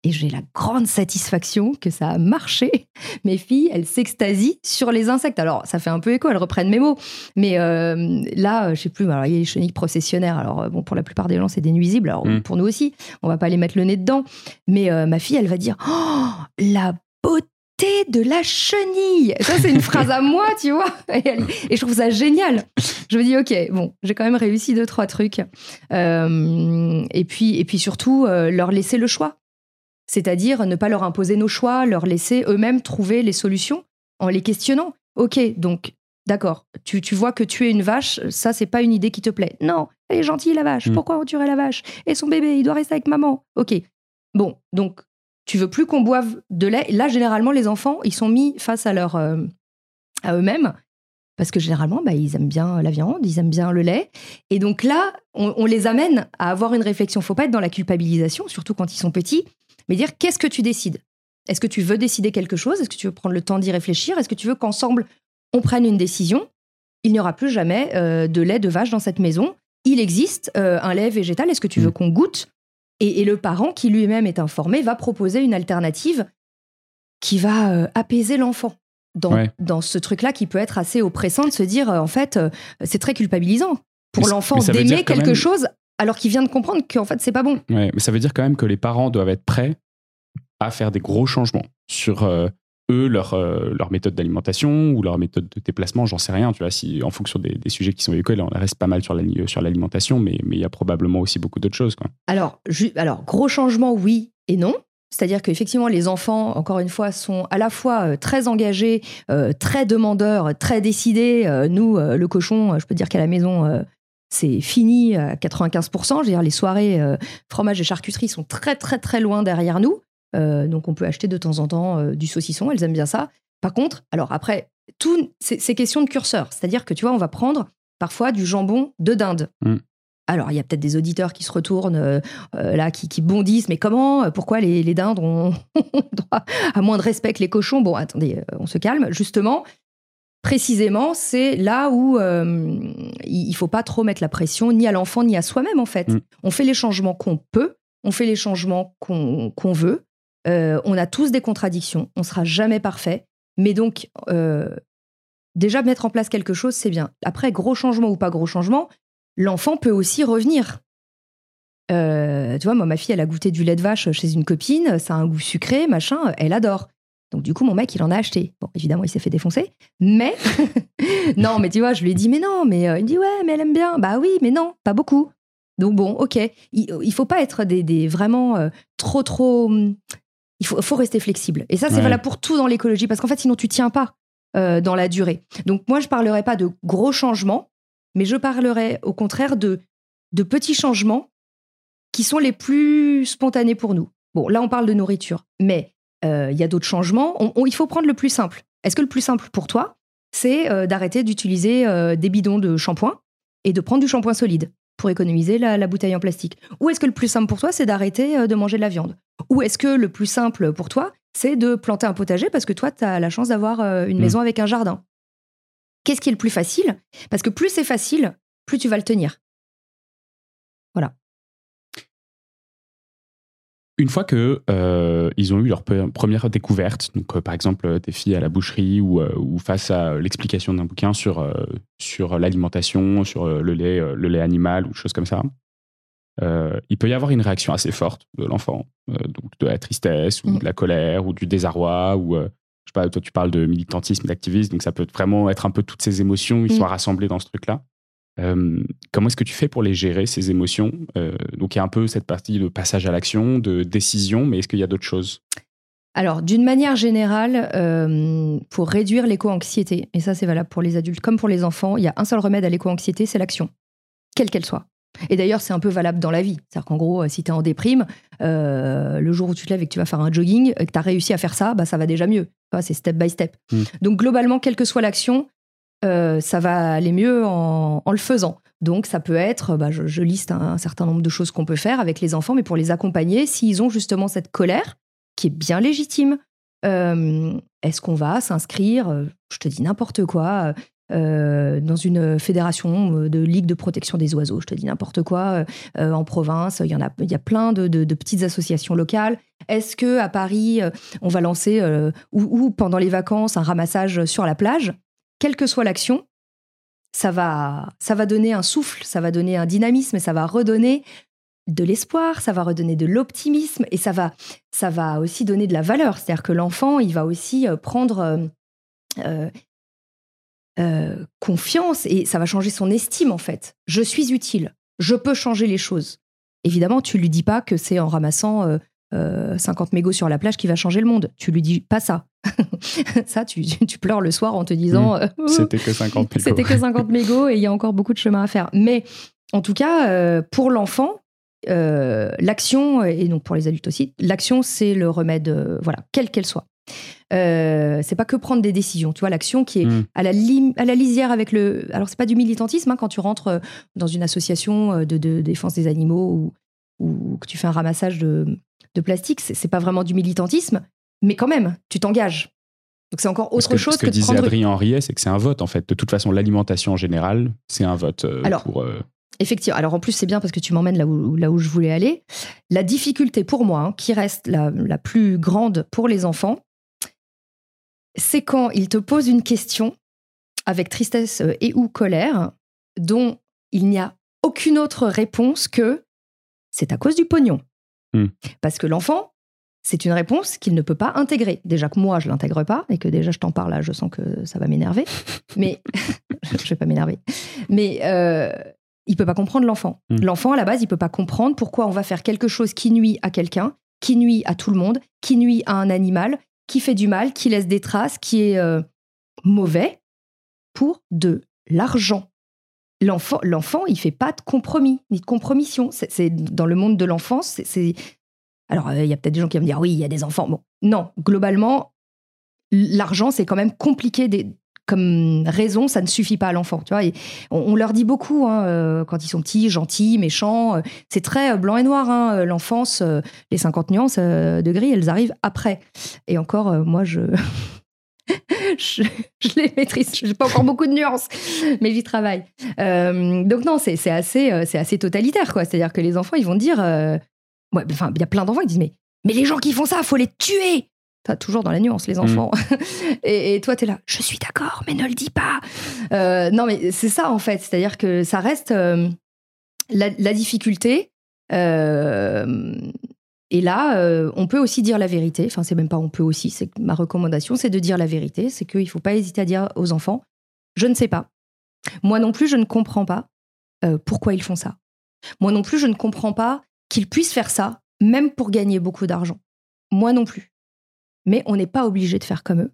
Et j'ai la grande satisfaction que ça a marché. Mes filles, elles s'extasient sur les insectes. Alors, ça fait un peu écho, elles reprennent mes mots. Mais euh, là, je sais plus, alors, il y a les chenilles processionnaires. Alors, bon, pour la plupart des gens, c'est des nuisibles. Alors, mm. pour nous aussi, on va pas les mettre le nez dedans. Mais euh, ma fille, elle va dire Oh, la beauté de la chenille. Ça, c'est une phrase à moi, tu vois. Et, je trouve ça génial. Je me dis, OK, bon, j'ai quand même réussi deux, trois trucs. Euh, et, puis, et puis surtout, leur laisser le choix c'est-à-dire ne pas leur imposer nos choix, leur laisser eux-mêmes trouver les solutions en les questionnant. Ok, donc d'accord, tu, vois que tuer une vache, ça c'est pas une idée qui te plaît. Non, elle est gentille la vache, mm. pourquoi on tuerait la vache? Et son bébé, il doit rester avec maman. Ok, bon, donc tu veux plus qu'on boive de lait? Là, généralement, les enfants, ils sont mis face à leur euh, à eux-mêmes parce que généralement, bah, ils aiment bien la viande, ils aiment bien le lait. Et donc là, on, on, les amène à avoir une réflexion. Faut pas être dans la culpabilisation, surtout quand ils sont petits mais dire qu'est-ce que tu décides? Est-ce que tu veux décider quelque chose? Est-ce que tu veux prendre le temps d'y réfléchir? Est-ce que tu veux qu'ensemble, on prenne une décision? Il n'y aura plus jamais euh, de lait de vache dans cette maison. Il existe euh, un lait végétal. Est-ce que tu veux mm. qu'on goûte? Et, le parent, qui lui-même est informé, va proposer une alternative qui va euh, apaiser l'enfant. Dans, dans, ce truc-là qui peut être assez oppressant de se dire, en fait, c'est très culpabilisant pour l'enfant d'aimer quelque chose alors qu'il vient de comprendre qu'en fait, c'est pas bon. Ouais, mais ça veut dire quand même que les parents doivent être prêts à faire des gros changements sur euh, eux, leur, euh, leur méthode d'alimentation ou leur méthode de déplacement, j'en sais rien. Tu vois, si, en fonction des, sujets qui sont évoqués, on reste pas mal sur l'alimentation, mais il y a probablement aussi beaucoup d'autres choses. Quoi. Alors, alors, gros changement, oui et non. C'est-à-dire qu'effectivement, les enfants, encore une fois, sont à la fois euh, très engagés, très demandeurs, très décidés. nous, le cochon, je peux dire qu'à la maison, c'est fini à 95%. Je veux dire, les soirées euh, fromage et charcuterie sont très, très, très loin derrière nous. Euh, donc, on peut acheter de temps en temps euh, du saucisson. Elles aiment bien ça. Par contre, alors après, tout, c'est question de curseur. C'est-à-dire que, tu vois, on va prendre parfois du jambon de dinde. Mm. Alors, il y a peut-être des auditeurs qui se retournent, là, qui, bondissent. Mais comment Pourquoi les, les dindes ont droit à moins de respect que les cochons? Bon, attendez, on se calme. Justement, précisément, c'est là où euh, il faut pas trop mettre la pression ni à l'enfant ni à soi-même en fait. Mm. On fait les changements qu'on peut, on fait les changements qu'on qu'on veut. Euh, on a tous des contradictions, on sera jamais parfait, mais donc euh, déjà mettre en place quelque chose, c'est bien. Après, gros changement ou pas gros changement, l'enfant peut aussi revenir. Euh, tu vois, moi, ma fille, elle a goûté du lait de vache chez une copine, ça a un goût sucré, machin, elle adore. Donc, du coup, mon mec, il en a acheté. Bon, évidemment, il s'est fait défoncer, mais non, mais tu vois, je lui ai dit, mais non, mais euh, il me dit, ouais, mais elle aime bien. Bah oui, mais non, pas beaucoup. Donc, bon, ok. Il, il faut pas être des, des vraiment euh, trop, trop. hum, Il faut, faut rester flexible. Et ça, c'est Ouais. valable pour tout dans l'écologie, parce qu'en fait, sinon, tu tiens pas euh, dans la durée. Donc, moi, je parlerai pas de gros changements, mais je parlerai au contraire de, de petits changements qui sont les plus spontanés pour nous. Bon, là, on parle de nourriture, mais euh, il y a d'autres changements. On- on- il faut prendre le plus simple. Est-ce que le plus simple pour toi, c'est euh, d'arrêter d'utiliser euh, des bidons de shampoing et de prendre du shampoing solide pour économiser la, la bouteille en plastique? Ou est-ce que le plus simple pour toi, c'est d'arrêter euh, de manger de la viande? Ou est-ce que le plus simple pour toi, c'est de planter un potager parce que toi, tu as la chance d'avoir euh, une Mm. maison avec un jardin? Qu'est-ce qui est le plus facile? Parce que plus c'est facile, plus tu vas le tenir. Une fois que euh, ils ont eu leur première découverte, donc euh, par exemple euh, des filles à la boucherie ou, euh, ou face à l'explication d'un bouquin sur, sur l'alimentation, sur le lait, le lait animal ou choses comme ça, il peut y avoir une réaction assez forte de l'enfant, donc de la tristesse ou Mm. de la colère ou du désarroi ou je sais pas, toi tu parles de militantisme, d'activisme, donc ça peut vraiment être un peu toutes ces émotions, ils Mm. sont rassemblés dans ce truc-là. Euh, comment est-ce que tu fais pour les gérer, ces émotions? Euh, Donc, il y a un peu cette partie de passage à l'action, de décision, mais est-ce qu'il y a d'autres choses? Alors, d'une manière générale, euh, pour réduire l'éco-anxiété, et ça c'est valable pour les adultes comme pour les enfants, il y a un seul remède à l'éco-anxiété, c'est l'action, quelle qu'elle soit. Et d'ailleurs, c'est un peu valable dans la vie. C'est-à-dire qu'en gros, si tu es en déprime, euh, le jour où tu te lèves et que tu vas faire un jogging, et que tu as réussi à faire ça, bah, ça va déjà mieux. C'est step by step. Mm. Donc, globalement, quelle que soit l'action, euh, ça va aller mieux en, le faisant. Donc, ça peut être, bah, je, liste un, certain nombre de choses qu'on peut faire avec les enfants, mais pour les accompagner, s'ils ont justement cette colère, qui est bien légitime, euh, est-ce qu'on va s'inscrire, euh, je te dis n'importe quoi, dans une fédération de ligue de protection des oiseaux, je te dis n'importe quoi, en province, il y en a, il y a plein de, petites associations locales. Est-ce que à Paris, on va lancer, ou pendant les vacances, un ramassage sur la plage? Quelle que soit l'action, ça va, ça va donner un souffle, ça va donner un dynamisme ça va redonner de l'espoir, ça va redonner de l'optimisme et ça va, ça va aussi donner de la valeur. C'est-à-dire que l'enfant, il va aussi euh, prendre euh, euh, confiance et ça va changer son estime en fait. Je suis utile, je peux changer les choses. Évidemment, tu lui dis pas que c'est en ramassant euh, euh, 50 mégots sur la plage qui va changer le monde. Tu lui dis pas ça. ça, tu, tu pleures le soir en te disant euh, C'était que 50 picots. c'était que 50 mégots et il y a encore beaucoup de chemin à faire. Mais en tout cas, euh, pour l'enfant, euh, l'action, et donc pour les adultes aussi, l'action, c'est le remède, euh, voilà, quelle qu'elle soit. Euh, c'est pas que prendre des décisions, tu vois, l'action qui est Mm. à, la à la lisière avec le. Alors, c'est pas du militantisme hein, quand tu rentres dans une association de, de défense des animaux ou, ou que tu fais un ramassage de, de plastique, c'est pas vraiment du militantisme, mais quand même, tu t'engages. Donc, c'est encore autre que, chose ce que, que, disait prendre Adrien Henriet, c'est que c'est un vote en fait. De toute façon, l'alimentation en général, c'est un vote euh, Alors, pour. euh, Effectivement. Alors en plus, c'est bien parce que tu m'emmènes là où, là où je voulais aller. La difficulté pour moi, hein, qui reste la, la plus grande pour les enfants, c'est quand ils te posent une question avec tristesse euh, et ou colère, dont il n'y a aucune autre réponse que c'est à cause du pognon. Hmm. Parce que l'enfant, c'est une réponse qu'il ne peut pas intégrer. Déjà que moi, je l'intègre pas, et que déjà je t'en parle là, je sens que ça va m'énerver. Mais je vais pas m'énerver. Mais euh, il peut pas comprendre l'enfant. Mm. L'enfant, à la base, il peut pas comprendre pourquoi on va faire quelque chose qui nuit à quelqu'un, qui nuit à tout le monde, qui nuit à un animal, qui fait du mal, qui laisse des traces, qui est euh, mauvais pour de l'argent. L'enfant, l'enfant, il fait pas de compromis ni de compromission. C'est, dans le monde de l'enfance, c'est, alors euh, il y a peut-être des gens qui vont me dire oui, il y a des enfants. Bon, non, globalement, l'argent c'est quand même compliqué des- comme raison, ça ne suffit pas à l'enfant. Tu vois, on, leur dit beaucoup hein, euh, quand ils sont petits, gentils, méchants. euh, c'est très blanc et noir. hein, l'enfance, les 50 nuances de gris, elles arrivent après. Et encore, moi, je je, les maîtrise. Je n'ai pas encore beaucoup de nuances, mais j'y travaille. Euh, donc non, c'est assez, euh, c'est assez totalitaire, quoi. C'est-à-dire que les enfants, ils vont dire, euh, ouais, enfin, il y a plein d'enfants qui disent, mais, mais les gens qui font ça, faut les tuer. As toujours dans la nuance, les enfants. Mm. et, toi, tu es là, je suis d'accord, mais ne le dis pas. non, mais c'est ça, en fait. C'est-à-dire que ça reste la, la, difficulté. Et là, euh, on peut aussi dire la vérité. Enfin, c'est même pas on peut aussi. C'est ma recommandation, c'est de dire la vérité. C'est qu'il ne faut pas hésiter à dire aux enfants je ne sais pas. Moi non plus, je ne comprends pas euh, pourquoi ils font ça. Moi non plus, je ne comprends pas qu'ils puissent faire ça, même pour gagner beaucoup d'argent. Moi non plus. Mais on n'est pas obligé de faire comme eux.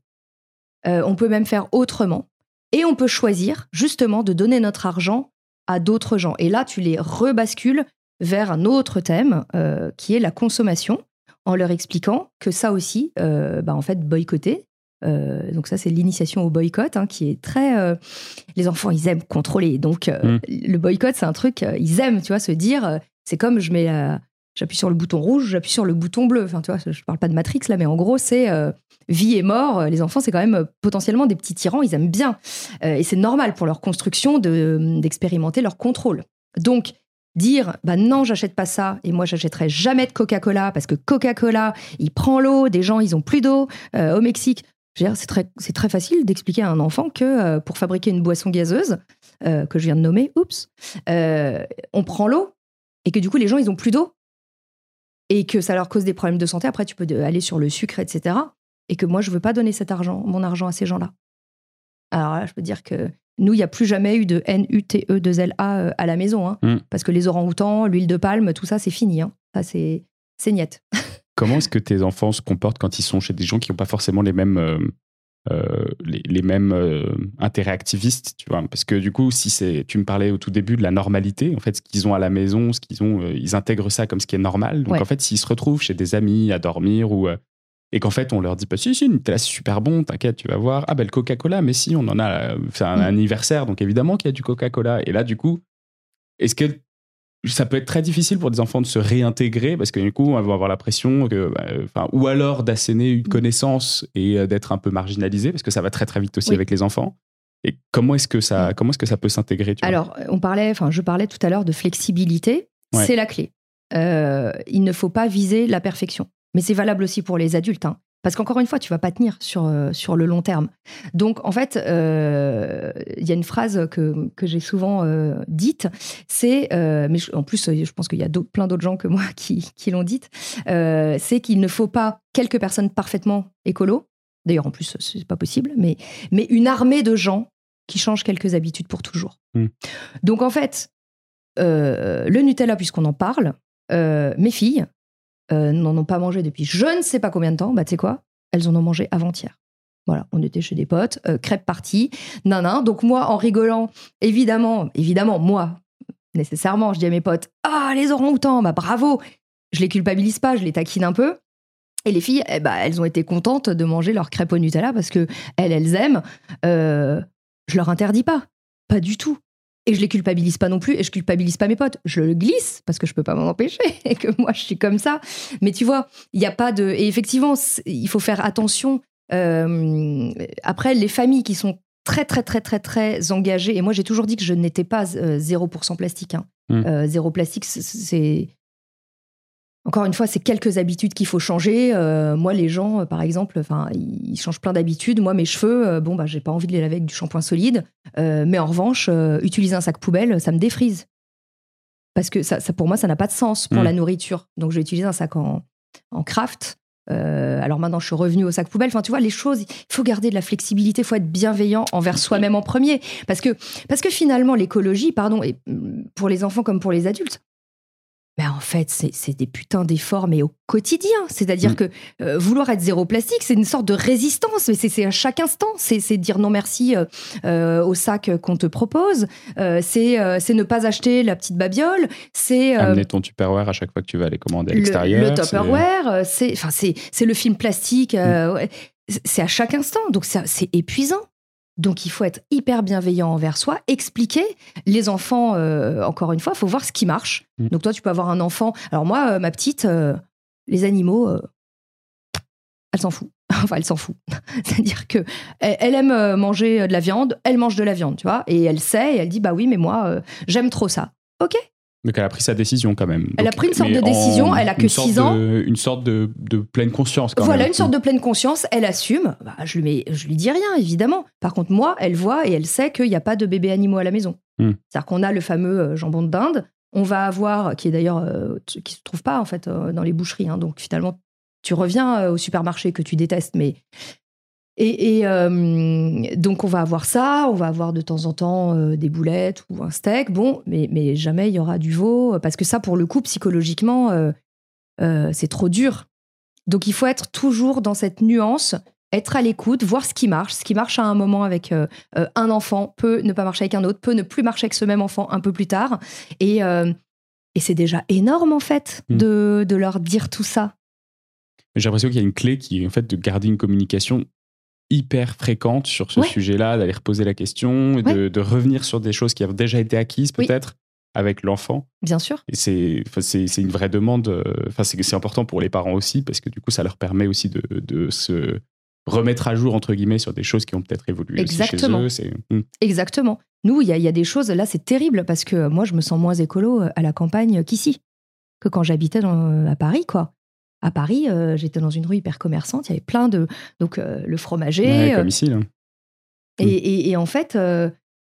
Euh, on peut même faire autrement. Et on peut choisir justement de donner notre argent à d'autres gens. Et là, tu les rebascules vers un autre thème euh, qui est la consommation, en leur expliquant que ça aussi, euh, bah, en fait, boycotter. Euh, donc ça, c'est l'initiation au boycott, hein, qui est très... les enfants, ils aiment contrôler. Donc mm. le boycott, c'est un truc, ils aiment, tu vois, se dire, c'est comme je mets J'appuie sur le bouton rouge, j'appuie sur le bouton bleu. Enfin, tu vois, je parle pas de Matrix là, mais en gros, c'est vie et mort. Les enfants, c'est quand même potentiellement des petits tyrans. Ils aiment bien, et c'est normal pour leur construction d'expérimenter leur contrôle. Donc, dire bah non j'achète pas ça et moi j'achèterai jamais de Coca-Cola parce que Coca-Cola il prend l'eau des gens ils ont plus d'eau euh, au Mexique. C'est très, très facile d'expliquer à un enfant que euh, pour fabriquer une boisson gazeuse euh, que je viens de nommer oups on prend l'eau et que du coup les gens ils ont plus d'eau. Et que ça leur cause des problèmes de santé. Après tu peux aller sur le sucre etc et que moi je veux pas donner cet argent mon argent à ces gens là alors là je peux dire que nous, il n'y a plus jamais eu de N-U-T-E-2-L-A euh, à la maison. Hein. Mm. Parce que les orang-outans, l'huile de palme, tout ça, c'est fini. Hein. Ça, c'est, c'est niette. Comment est-ce que tes enfants se comportent quand ils sont chez des gens qui n'ont pas forcément les mêmes, euh, euh, les, mêmes intérêts activistes tu vois? Parce que du coup, si c'est, tu me parlais au tout début de la normalité, en fait, ce qu'ils ont à la maison, ce qu'ils ont, ils intègrent ça comme ce qui est normal. Donc en fait, s'ils se retrouvent chez des amis à dormir ou et qu'en fait on leur dit pas si si Nutella c'est super bon t'inquiète tu vas voir. Ah ben le Coca-Cola mais si on en a fait un mm. anniversaire donc évidemment qu'il y a du Coca-Cola. Et là du coup est-ce que ça peut être très difficile pour des enfants de se réintégrer parce que du coup on va avoir la pression que bah, ou alors d'asséner une mm. connaissance et euh, d'être un peu marginalisé parce que ça va très très vite aussi avec les enfants. Et comment est-ce que ça mm. comment est-ce que ça peut s'intégrer alors on parlait enfin je parlais tout à l'heure de flexibilité. C'est la clé. Euh, il ne faut pas viser la perfection mais c'est valable aussi pour les adultes. Hein. Parce qu'encore une fois, tu vas pas tenir sur, euh, sur le long terme. Donc, en fait, euh, il y a une phrase que, que j'ai souvent euh, dite, c'est, mais en plus, je pense qu'il y a plein d'autres gens que moi qui, qui l'ont dite, c'est qu'il ne faut pas quelques personnes parfaitement écolo, d'ailleurs en plus, c'est pas possible, mais, mais une armée de gens qui changent quelques habitudes pour toujours. Mmh. Donc, en fait, le Nutella, puisqu'on en parle, mes filles, euh, n'en ont pas mangé depuis je ne sais pas combien de temps, bah tu sais quoi Elles en ont mangé avant-hier. Voilà, on était chez des potes, euh, crêpe partie, nan Donc moi, en rigolant, évidemment, évidemment, moi, nécessairement, je dis à mes potes, ah, les orang-outans, bah bravo Je les culpabilise pas, je les taquine un peu. Et les filles, eh bah, elles ont été contentes de manger leur crêpe au Nutella parce que elles, elles aiment. Euh, je leur interdis pas, pas du tout. Et je les culpabilise pas non plus, et je culpabilise pas mes potes. Je le glisse parce que je peux pas m'en empêcher et que moi je suis comme ça. Mais tu vois, il n'y a pas de. Et effectivement, il faut faire attention. Euh, après, les familles qui sont très très très très très engagées, et moi j'ai toujours dit que je n'étais pas 0% euh, plastique. Hein. Mmh. Euh, zéro plastique, c'est encore une fois, c'est quelques habitudes qu'il faut changer. Euh, moi, les gens, euh, par exemple, enfin, ils changent plein d'habitudes. Moi, mes cheveux, euh, bon, bah, j'ai pas envie de les laver avec du shampoing solide. mais en revanche, utiliser un sac poubelle, ça me défrise. Parce que ça, pour moi, ça n'a pas de sens pour mm. la nourriture. Donc, je vais utiliser un sac en, en craft. alors maintenant, je suis revenue au sac poubelle. Enfin, tu vois, les choses, il faut garder de la flexibilité, il faut être bienveillant envers soi-même en premier. Parce que, parce que finalement, l'écologie, pardon, et pour les enfants comme pour les adultes, ben en fait, c'est des putains d'efforts, mais au quotidien. C'est-à-dire mm. que euh, vouloir être zéro plastique, c'est une sorte de résistance, mais c'est à chaque instant. C'est dire non merci euh, euh, au sac qu'on te propose. c'est ne pas acheter la petite babiole. C'est amener ton Tupperware à chaque fois que tu vas aller commander à l'extérieur. Le, Tupperware, c'est le film plastique. C'est à chaque instant, donc c'est épuisant. Donc il faut être hyper bienveillant envers soi, expliquer. Les enfants, euh, encore une fois, il faut voir ce qui marche. Mm. Donc toi, tu peux avoir un enfant. Alors moi, euh, ma petite, euh, les animaux, elle s'en fout. enfin, elle s'en fout. C'est-à-dire que elle, aime manger de la viande, elle mange de la viande, tu vois, et elle sait, et elle dit bah oui, mais moi, j'aime trop ça. Ok, donc elle a pris sa décision quand même. Elle a pris une sorte de décision, elle a que 6 ans. une sorte de, pleine conscience quand voilà, même. une sorte de pleine conscience, elle assume. Bah, je, lui je lui dis rien, évidemment. Par contre, moi, elle voit et elle sait qu'il n'y a pas de bébés animaux à la maison. Hmm. C'est-à-dire qu'on a le fameux euh, jambon de dinde. On va avoir, qui est d'ailleurs, euh, qui se trouve pas en fait euh, dans les boucheries. Hein. donc finalement, tu reviens au supermarché que tu détestes, mais et, euh, donc, on va avoir ça, on va avoir de temps en temps euh, des boulettes ou un steak, bon, mais, mais jamais il y aura du veau, parce que ça, pour le coup, psychologiquement, euh, c'est trop dur. Donc, il faut être toujours dans cette nuance, être à l'écoute, voir ce qui marche. Ce qui marche à un moment avec un enfant peut ne pas marcher avec un autre, peut ne plus marcher avec ce même enfant un peu plus tard. Et, et c'est déjà énorme, en fait, mmh. de, de leur dire tout ça. J'ai l'impression qu'il y a une clé qui est en fait de garder une communication hyper fréquente sur ce sujet-là, d'aller reposer la question, de, revenir sur des choses qui ont déjà été acquises peut-être avec l'enfant. Bien sûr. Et c'est, c'est, une vraie demande. Euh, enfin, c'est, important pour les parents aussi parce que du coup, ça leur permet aussi de, de se remettre à jour entre guillemets sur des choses qui ont peut-être évolué Exactement. Aussi chez eux. Hmm. Exactement. Nous, il y, y, a des choses là, c'est terrible parce que moi, je me sens moins écolo à la campagne qu'ici, que quand j'habitais à Paris, quoi à Paris, euh, j'étais dans une rue hyper commerçante, il y avait plein de. Donc, euh, le fromager. comme euh, ici, là. Et, en fait,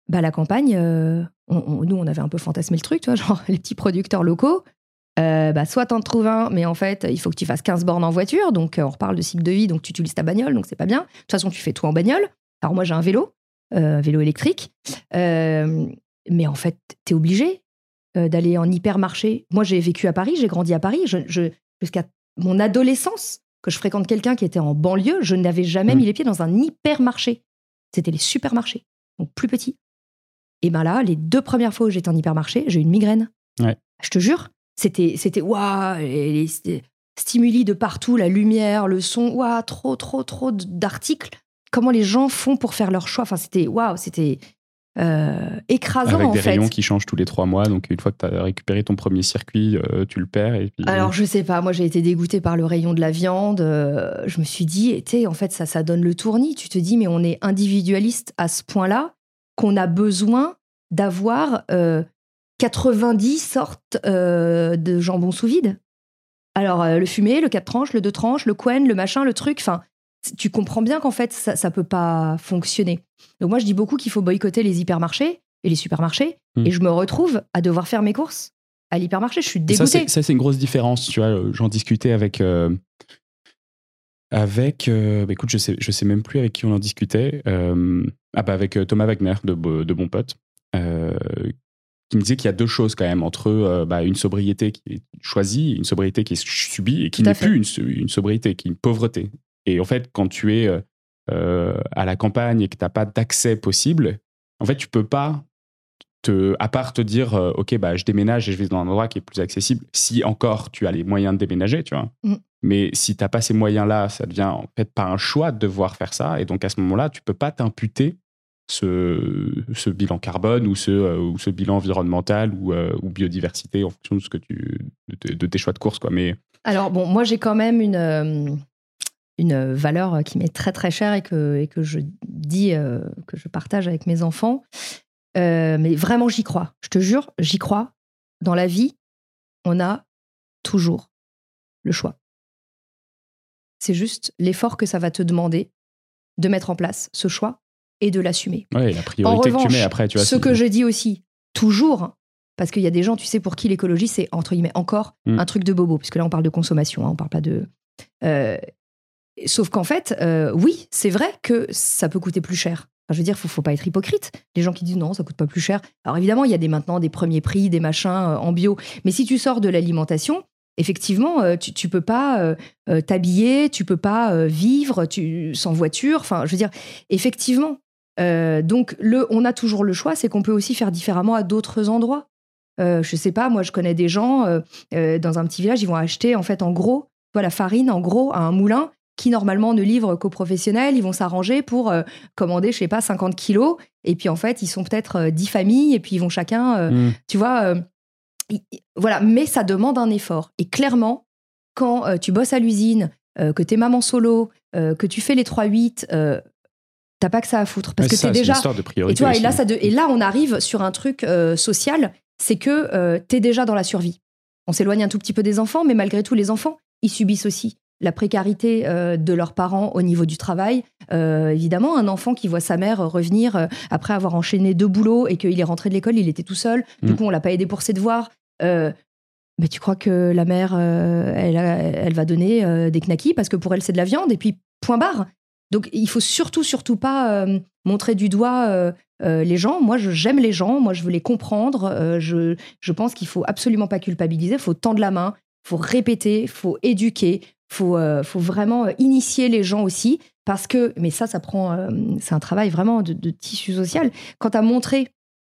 bah, la campagne, nous, on avait un peu fantasmé le truc, tu vois, genre les petits producteurs locaux. bah, soit t'en trouves un, mais en fait, il faut que tu fasses 15 bornes en voiture. Donc, on reparle de cycle de vie, donc tu utilises ta bagnole, donc c'est pas bien. De toute façon, tu fais tout en bagnole. Alors, moi, j'ai un vélo, un vélo électrique. mais en fait, t'es obligé d'aller en hypermarché. Moi, j'ai vécu à Paris, j'ai grandi à Paris. Je, jusqu'à mon adolescence, que je fréquente quelqu'un qui était en banlieue, je n'avais jamais mm. mis les pieds dans un hypermarché. C'était les supermarchés, donc plus petits. Et ben là, les deux premières fois où j'étais en hypermarché, j'ai eu une migraine. Je te jure, c'était c'était waouh, les, stimuli de partout, la lumière, le son, waouh, trop trop trop d'articles. Comment les gens font pour faire leur choix? Enfin, c'était waouh, c'était écrasant Avec des rayons qui changent tous les trois mois, donc une fois que tu as récupéré ton premier circuit, euh, tu le perds. Et puis... Alors je sais pas, moi j'ai été dégoûtée par le rayon de la viande. Euh, je me suis dit, en fait ça, ça donne le tournis. Tu te dis, mais on est individualiste à ce point-là qu'on a besoin d'avoir 90 sortes de jambon sous vide. Alors le fumé, le 4 tranches, le 2 tranches, le quen, le machin, le truc, enfin tu comprends bien qu'en fait, ça ne peut pas fonctionner. Donc moi, je dis beaucoup qu'il faut boycotter les hypermarchés et les supermarchés, hmm. et je me retrouve à devoir faire mes courses à l'hypermarché. Je suis dégoûtée. Ça, c'est une grosse différence. Tu vois, j'en discutais avec... Euh, avec, euh, bah, écoute, je sais, je sais même plus avec qui on en discutait. Euh, ah bah avec Thomas Wagner de, de Bon Pote, qui me disait qu'il y a deux choses quand même entre bah, une sobriété qui est choisie, une sobriété qui est subie et qui n'est plus une, une, sobriété, qui est une pauvreté. Et en fait, quand tu es euh, euh, à la campagne et que tu n'as pas d'accès possible, en fait, tu peux pas, te, à part te dire, euh, OK, bah, je déménage et je vais dans un endroit qui est plus accessible, si encore tu as les moyens de déménager, tu vois. Mm. Mais si tu n'as pas ces moyens-là, ça devient en fait pas un choix de devoir faire ça. Et donc, à ce moment-là, tu peux pas t'imputer ce, ce, bilan carbone ou ce, ou ce bilan environnemental ou, ou, biodiversité en fonction de, ce que tu, de, de, tes choix de course. Quoi. Mais... Alors, bon, moi, j'ai quand même une une valeur qui m'est très très chère et que, et que je dis, euh, que je partage avec mes enfants. Euh, mais vraiment, j'y crois. Je te jure, j'y crois. Dans la vie, on a toujours le choix. C'est juste l'effort que ça va te demander de mettre en place ce choix et de l'assumer. Oui, la priorité que tu mets après, tu vois. Ce que je dis aussi, toujours, parce qu'il y a des gens, tu sais, pour qui l'écologie, c'est entre guillemets encore hmm. un truc de bobo, puisque là, on parle de consommation, hein, on parle pas de. Euh, Sauf qu'en fait, euh, oui, c'est vrai que ça peut coûter plus cher. je veux dire, faut, faut pas être hypocrite. Les gens qui disent non, ça coûte pas plus cher. Alors évidemment, il y a des maintenant des premiers prix, des machins euh, en bio. Mais si tu sors de l'alimentation, effectivement, euh, tu, tu peux pas t'habiller, tu peux pas vivre tu, sans voiture. Enfin, je veux dire, effectivement. donc, le, on a toujours le choix, c'est qu'on peut aussi faire différemment à d'autres endroits. je sais pas, moi, je connais des gens dans un petit village, ils vont acheter en fait en gros, la farine en gros à un moulin qui normalement ne livrent qu'aux professionnels, ils vont s'arranger pour euh, commander, je sais pas, 50 kilos. Et puis en fait, ils sont peut-être 10 euh, familles et puis ils vont chacun, euh, mm. tu vois, voilà. Mais ça demande un effort. Et clairement, quand tu bosses à l'usine, que tu es maman solo, que tu fais les 3-8, t'as pas que ça à foutre. Parce que c'est t'es déjà. une histoire de Et, tu vois, et, là, ça de- et là, on arrive sur un truc euh, social, c'est que euh, t'es déjà dans la survie. On s'éloigne un tout petit peu des enfants, mais malgré tout, les enfants, ils subissent aussi la précarité euh, de leurs parents au niveau du travail. Euh, évidemment, un enfant qui voit sa mère revenir euh, après avoir enchaîné deux boulots et qu'il est rentré de l'école, il était tout seul. Du Mm. coup, on l'a pas aidé pour ses devoirs. Euh, mais tu crois que la mère, euh, elle, a- elle va donner des knackis parce que pour elle, c'est de la viande et puis point barre. Donc, il faut surtout, surtout pas montrer du doigt les gens. Moi, je- j'aime les gens. Moi, je veux les comprendre. Je, je pense qu'il faut absolument pas culpabiliser. Il faut tendre la main. Il faut répéter. Il faut éduquer. Il faut, euh, faut vraiment initier les gens aussi. Parce que, mais ça, ça prend. euh, c'est un travail vraiment de, de tissu social. Quand tu as montré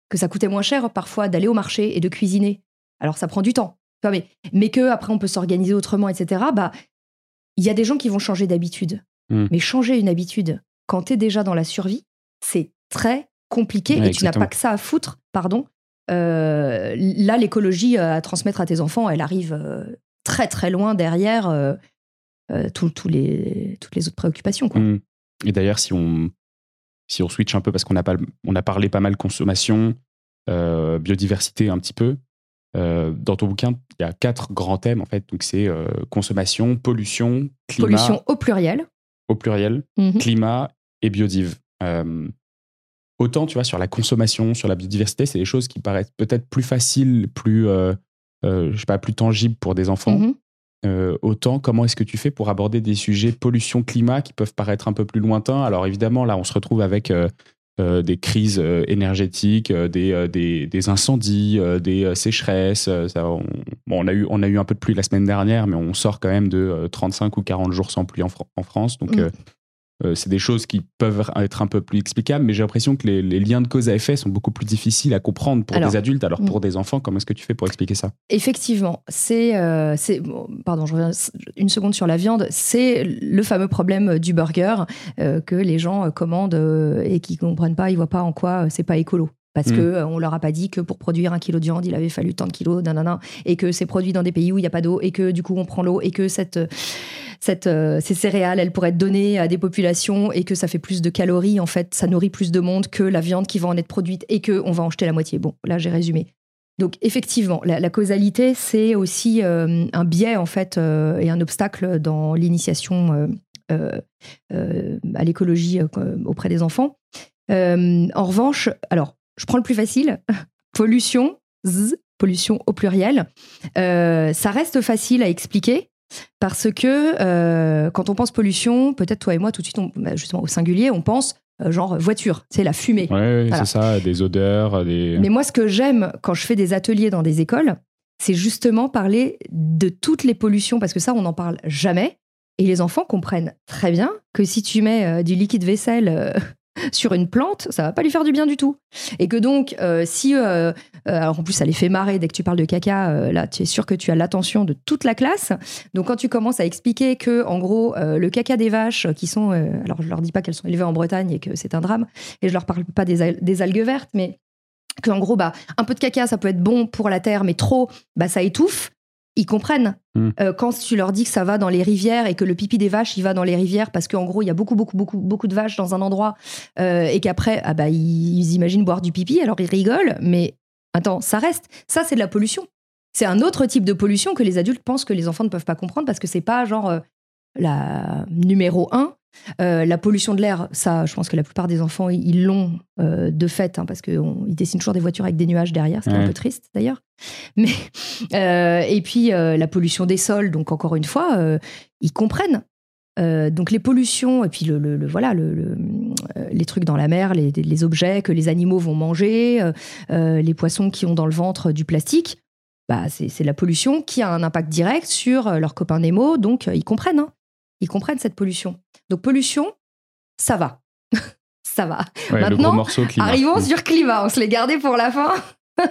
que ça coûtait moins cher parfois d'aller au marché et de cuisiner, alors ça prend du temps. Mais, mais que après on peut s'organiser autrement, etc. Bah, il y a des gens qui vont changer d'habitude. Mm. Mais changer une habitude quand tu es déjà dans la survie, c'est très compliqué Ouais, et tu n'as pas que ça à foutre, pardon. Euh, là, l'écologie à transmettre à tes enfants, elle arrive euh, très très loin derrière euh, euh, les, toutes les autres préoccupations. Quoi. Mm. Et d'ailleurs, si on, si on switch un peu, parce qu'on a, pas, on a parlé pas mal consommation, euh, biodiversité un petit peu, euh, dans ton bouquin, il y a quatre grands thèmes en fait. Donc c'est euh, consommation, pollution, climat Pollution au pluriel. au pluriel, Mhm. climat et biodiv. Euh, autant, tu vois, sur la consommation, sur la biodiversité, c'est des choses qui paraissent peut-être plus faciles, plus, je sais pas, plus tangibles pour des enfants. Mhm. Euh, autant, comment est-ce que tu fais pour aborder des sujets pollution, climat qui peuvent paraître un peu plus lointains? Alors évidemment, là, on se retrouve avec euh, euh, des crises énergétiques, des, des, des incendies, des sécheresses. ça, on, bon, on, a eu, on a eu un peu de pluie la semaine dernière, mais on sort quand même de euh, 35 ou 40 jours sans pluie en, Fran- en France. Donc, Mm. Euh, euh, c'est des choses qui peuvent être un peu plus explicables, mais j'ai l'impression que les, les liens de cause à effet sont beaucoup plus difficiles à comprendre pour Alors, des adultes. Alors, mm. pour des enfants, comment est-ce que tu fais pour expliquer ça? Effectivement, c'est, euh, bon, pardon, je reviens une seconde sur la viande. C'est le fameux problème du burger euh, que les gens euh, commandent euh, et qui comprennent pas, ils voient pas en quoi euh, c'est pas écolo. Parce Mm. que euh, on leur a pas dit que pour produire un kilo de viande, il avait fallu tant de kilos, nanana, et que c'est produit dans des pays où il n'y a pas d'eau, et que du coup on prend l'eau, et que cette, euh, cette, euh, ces céréales, elles pourraient être données à des populations, et que ça fait plus de calories, en fait, ça nourrit plus de monde que la viande qui va en être produite, et que on va en jeter la moitié. Bon, là j'ai résumé. Donc effectivement, la, causalité, c'est aussi euh, un biais en fait euh, et un obstacle dans l'initiation à l'écologie auprès des enfants. En revanche, alors je prends le plus facile, pollution, pollution au pluriel. Ça reste facile à expliquer. Parce que euh, quand on pense pollution, peut-être toi et moi, tout de suite, on- bah, justement au singulier, on pense euh, genre voiture, c'est la fumée. Ouais, ouais, Voilà. c'est ça, des odeurs, des. Mais moi, ce que j'aime quand je fais des ateliers dans des écoles, c'est justement parler de toutes les pollutions, parce que ça, on n'en parle jamais. Et les enfants comprennent très bien que si tu mets euh, du liquide vaisselle euh, sur une plante, ça va pas lui faire du bien du tout. Et que donc, euh, si... euh, euh, alors en plus, ça les fait marrer dès que tu parles de caca. là, tu es sûr que tu as l'attention de toute la classe. Donc quand tu commences à expliquer que, en gros, le caca des vaches, qui sont... alors je leur dis pas qu'elles sont élevées en Bretagne et que c'est un drame, et je leur parle pas des algues vertes, mais qu'en gros, bah, un peu de caca, ça peut être bon pour la terre, mais trop, bah, ça étouffe. Ils comprennent. Mm. Euh, quand tu leur dis que ça va dans les rivières et que le pipi des vaches, il va dans les rivières parce qu'en gros, il y a beaucoup, beaucoup, beaucoup, beaucoup de vaches dans un endroit euh, et qu'après, ah bah, ils, ils imaginent boire du pipi, alors ils rigolent, mais attends, ça reste. Ça, c'est de la pollution. C'est un autre type de pollution que les adultes pensent que les enfants ne peuvent pas comprendre parce que c'est pas genre euh, la numéro un. Euh, la pollution de l'air, ça, je pense que la plupart des enfants, ils l'ont euh, de fait, hein, parce qu'ils dessinent toujours des voitures avec des nuages derrière, c'est un peu triste d'ailleurs. Mais euh, et puis la pollution des sols, donc encore une fois, ils comprennent. Donc les pollutions et puis le, le- le- voilà le, le- les trucs dans la mer, les, les objets que les animaux vont manger, les poissons qui ont dans le ventre du plastique, bah c'est la pollution qui a un impact direct sur leurs copains Nemo, donc ils comprennent, hein. Ils comprennent cette pollution. Donc pollution, ça va, ça va. Ouais, Maintenant. Arrivons Mm. sur climat, on se l'est gardé pour la fin.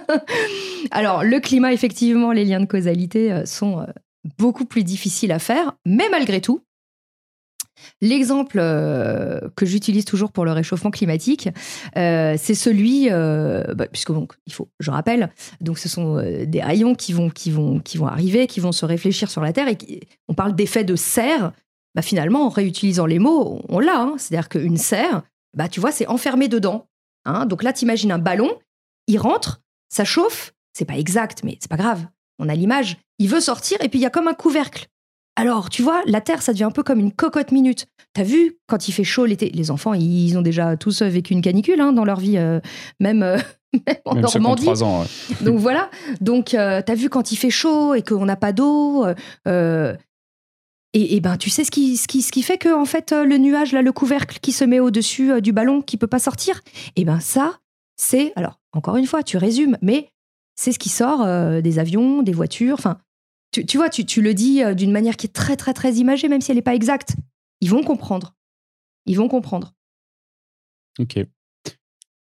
Alors, le climat, effectivement, les liens de causalité euh, sont euh, beaucoup plus difficiles à faire, mais malgré tout, l'exemple euh, que j'utilise toujours pour le réchauffement climatique, euh, c'est celui, euh, bah, puisque donc, il faut, je rappelle, donc ce sont des rayons qui vont, qui, vont, qui vont arriver, qui vont se réfléchir sur la Terre, et qui- on parle d'effet de serre. Bah finalement, en réutilisant les mots, on l'a. Hein. C'est-à-dire qu'une serre, bah tu vois, c'est enfermé dedans. Hein. Donc là, t'imagines un ballon, il rentre, ça chauffe, c'est pas exact, mais c'est pas grave. On a l'image. Il veut sortir et puis il y a comme un couvercle. Alors, tu vois, la Terre, ça devient un peu comme une cocotte minute. T'as vu, quand il fait chaud l'été, les enfants, ils ont déjà tous vécu une canicule hein, dans leur vie, euh, même, euh, en Normandie. ans, Donc voilà. Donc, euh, t'as vu quand il fait chaud et qu'on n'a pas d'eau. Et, ben, tu sais ce qui, ce qui, ce qui fait que, en fait, le nuage, là, le couvercle qui se met au-dessus du ballon, qui peut pas sortir, et ben ça, c'est. Alors, encore une fois, tu résumes, mais c'est ce qui sort des avions, des voitures. Enfin, tu, vois, tu, le dis euh, d'une manière qui est très, très, très imagée, même si elle n'est pas exacte. Ils vont comprendre. Ils vont comprendre. Ok.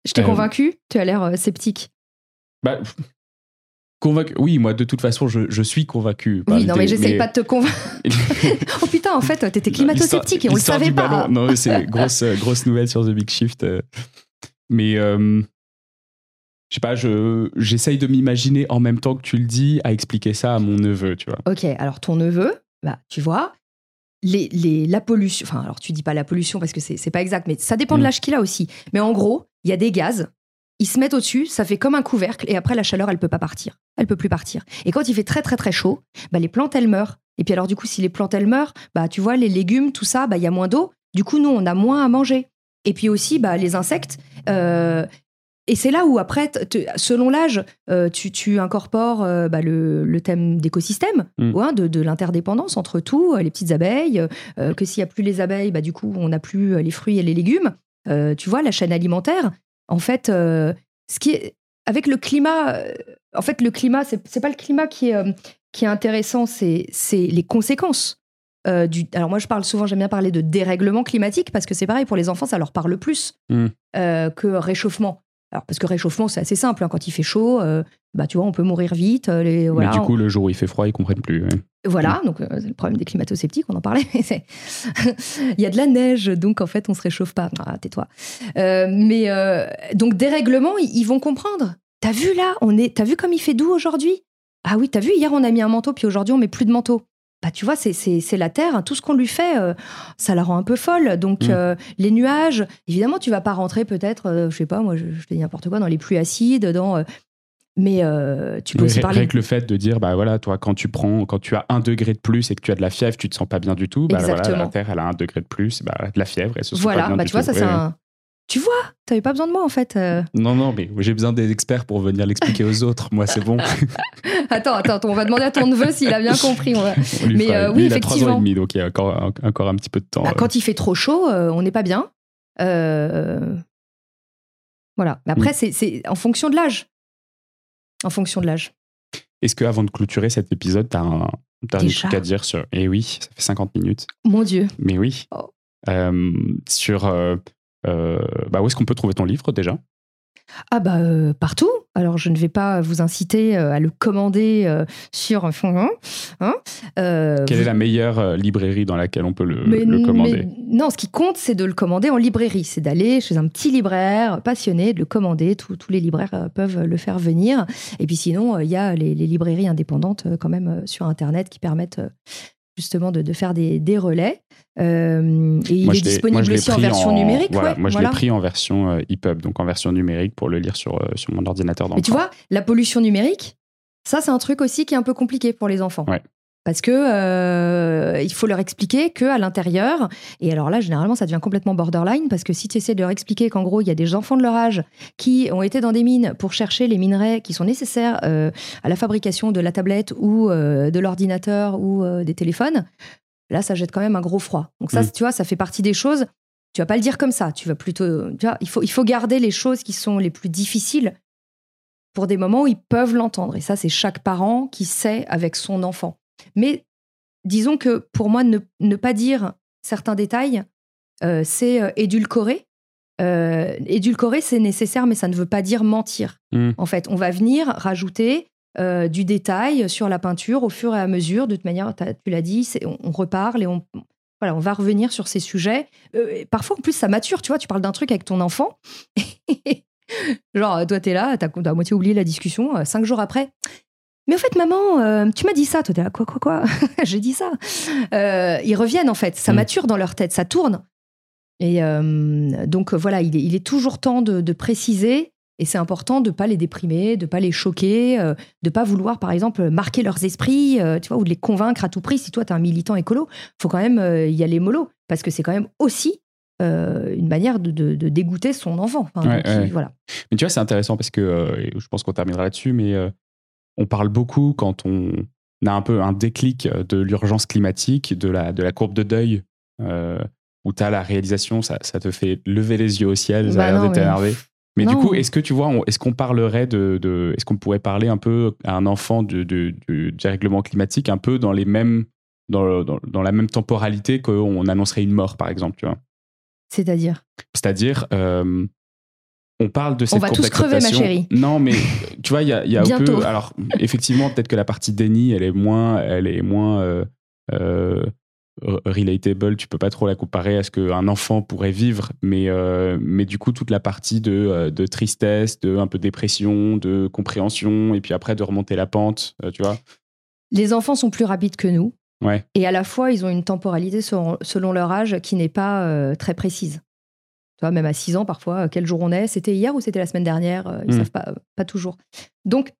Je t'ai euh, convaincu Tu as l'air euh, sceptique. Bah, convaincu. Oui, moi, de toute façon, je, suis convaincu. Oui, non, mais j'essaye pas de te convaincre. oh putain, en fait, t'étais climato-sceptique et on le savait pas. Non, c'est grosse, grosse nouvelle sur The Big Shift. Mais je sais pas, je, j'essaye de m'imaginer en même temps que tu le dis à expliquer ça à mon neveu, tu vois. Ok, alors ton neveu, bah, tu vois, les, les, la pollution, enfin, alors tu dis pas la pollution parce que c'est, c'est pas exact, mais ça dépend de mm. l'âge qu'il a aussi. Mais en gros, il y a des gaz, ils se mettent au-dessus, ça fait comme un couvercle, et après la chaleur, elle peut pas partir. Elle peut plus partir. Et quand il fait très très très chaud, bah, les plantes, elles meurent. Et puis alors, du coup, si les plantes, elles meurent, bah, tu vois, les légumes, tout ça, bah, il y a moins d'eau. Du coup, nous, on a moins à manger. Et puis aussi, bah, les insectes, euh, et c'est là où, après, selon l'âge, euh, tu, incorpores euh, bah, le, thème d'écosystème, mm. de, l'interdépendance entre tout, les petites abeilles, que s'il n'y a plus les abeilles, bah, du coup, on n'a plus les fruits et les légumes. tu vois, la chaîne alimentaire, en fait, ce qui est, avec le climat, en fait, le climat, c'est pas le climat qui est, qui est intéressant, c'est les conséquences. du, alors moi je parle souvent, j'aime bien parler de dérèglement climatique parce que c'est pareil pour les enfants, ça leur parle plus mm. que réchauffement. Alors, parce que réchauffement, c'est assez simple. Hein. Quand il fait chaud, euh, bah, tu vois, on peut mourir vite. Euh, les, voilà, Mais du coup, le jour où il fait froid, ils comprennent plus. Voilà, mm. donc euh, c'est le problème des climato-sceptiques, on en parlait. il y a de la neige, donc en fait, on se réchauffe pas. Ah, tais-toi. mais donc, dérèglement, ils vont comprendre. T'as vu là on est... T'as vu comme il fait doux aujourd'hui? Ah oui, t'as vu, hier, on a mis un manteau, puis aujourd'hui, on met plus de manteau bah, tu vois, c'est la Terre. Tout ce qu'on lui fait, euh, ça la rend un peu folle. Donc, mm. euh, les nuages, évidemment, tu vas pas rentrer peut-être, euh, je sais pas, moi, je, te dis n'importe quoi, dans les pluies acides, dans. mais tu peux aussi parler. Avec le fait de dire, bah voilà, toi, quand tu prends, quand tu as un degré de plus et que tu as de la fièvre, tu te sens pas bien du tout. Bah voilà, la Terre, elle a un degré de plus, bah, de la fièvre, et se sent voilà, pas bien bah, du tu vois, ça c'est un, tu vois, tu n'avais pas besoin de moi en fait. Euh. Non, non, mais j'ai besoin des experts pour venir l'expliquer aux autres. Moi, c'est bon. attends, attends, on va demander à ton neveu s'il a bien compris. mais euh, oui, il effectivement. A 3 ans et demi, donc il y a encore, encore un petit peu de temps. Bah, quand il fait trop chaud, euh, on n'est pas bien. Voilà. Mais après, mm. c'est en fonction de l'âge. En fonction de l'âge. Est-ce qu'avant de clôturer cet épisode, tu as un, truc à dire sur. Eh oui, ça fait 50 minutes. Mon Dieu. Mais oui. Oh. sur euh, bah où est-ce qu'on peut trouver ton livre déjà? Ah bah euh, partout. Alors je ne vais pas vous inciter euh, à le commander sur un fond. Hein, Quelle est la meilleure librairie dans laquelle on peut le, commander? Non, ce qui compte, c'est de le commander en librairie. C'est d'aller chez un petit libraire passionné, de le commander. Tous, les libraires peuvent le faire venir. Et puis sinon, il y a les, les, librairies indépendantes quand même sur Internet qui permettent justement de, faire des, relais. Euh, et il est disponible aussi en version numérique. moi, je l'ai pris en version euh, EPUB, donc en version numérique pour le lire sur, euh, sur mon ordinateur. Mais tu vois, la pollution numérique, ça, c'est un truc aussi qui est un peu compliqué pour les enfants. Ouais. Parce que euh, il faut leur expliquer que à l'intérieur, et alors là généralement ça devient complètement borderline parce que si tu essaies de leur expliquer qu'en gros il y a des enfants de leur âge qui ont été dans des mines pour chercher les minerais qui sont nécessaires euh, à la fabrication de la tablette ou euh, de l'ordinateur ou des téléphones, là ça jette quand même un gros froid. Donc ça, mm. tu vois, ça fait partie des choses. Tu vas pas le dire comme ça. Tu vas plutôt, tu vois, il faut il faut garder les choses qui sont les plus difficiles pour des moments où ils peuvent l'entendre. Et ça, c'est chaque parent qui sait avec son enfant. Mais disons que pour moi, ne, pas dire certains détails, euh, c'est euh, édulcorer. Euh, édulcorer, c'est nécessaire, mais ça ne veut pas dire mentir. Hmm. En fait, on va venir rajouter du détail sur la peinture au fur et à mesure. De toute manière, tu l'as dit, on, on, reparle et on, voilà, on va revenir sur ces sujets. parfois, en plus, ça mature. Tu vois, tu parles d'un truc avec ton enfant. Genre, toi, t'es là, t'as as à moitié oublié la discussion. cinq jours après, mais en fait, maman, euh, tu m'as dit ça. Toi, t'es là, quoi, quoi, quoi? J'ai dit ça. Euh, ils reviennent, en fait. Ça Mm. mature dans leur tête, ça tourne. Et euh, donc, voilà, il est, il est toujours temps de, de préciser. Et c'est important de pas les déprimer, de pas les choquer, euh, de pas vouloir, par exemple, marquer leurs esprits, euh, tu vois, ou de les convaincre à tout prix. Si toi, tu es un militant écolo, faut quand même euh, y aller mollo. Parce que c'est quand même aussi euh, une manière de, de- de dégoûter son enfant. Enfin, Ouais, donc, il- ouais. Voilà. Mais tu vois, c'est intéressant parce que euh, je pense qu'on terminera là-dessus, mais euh, on parle beaucoup quand on a un peu un déclic de l'urgence climatique, de la, de la courbe de deuil, où tu as la réalisation, ça, ça te fait lever les yeux au ciel, ça Bah a l'air non, d'être énervé. Mais du coup, est-ce que tu vois, on- est-ce qu'on parlerait de, de- est-ce qu'on pourrait parler un peu à un enfant du de, du dérèglement climatique, un peu dans les mêmes, dans, le- dans, dans la même temporalité qu'on annoncerait une mort, par exemple, tu vois? C'est-à-dire? C'est-à-dire, euh, on parle de cette va courbe tous crever, ma chérie. Non, mais tu vois, il y a, y a un peu. Alors, effectivement, peut-être que la partie déni, elle est moins, elle est moins euh, euh, relatable. Tu peux pas trop la comparer à ce qu'un enfant pourrait vivre, mais euh, mais du coup, toute la partie de, euh, de tristesse, de un peu dépression, de compréhension, et puis après de remonter la pente, euh, tu vois. Les enfants sont plus rapides que nous. Ouais. Et à la fois, ils ont une temporalité selon, selon leur âge qui n'est pas euh, très précise. Tu vois, même à 6 ans, parfois, euh, quel jour on est? C'était hier ou c'était la semaine dernière? Euh, Ils Mm. savent pas, euh, pas toujours. Donc,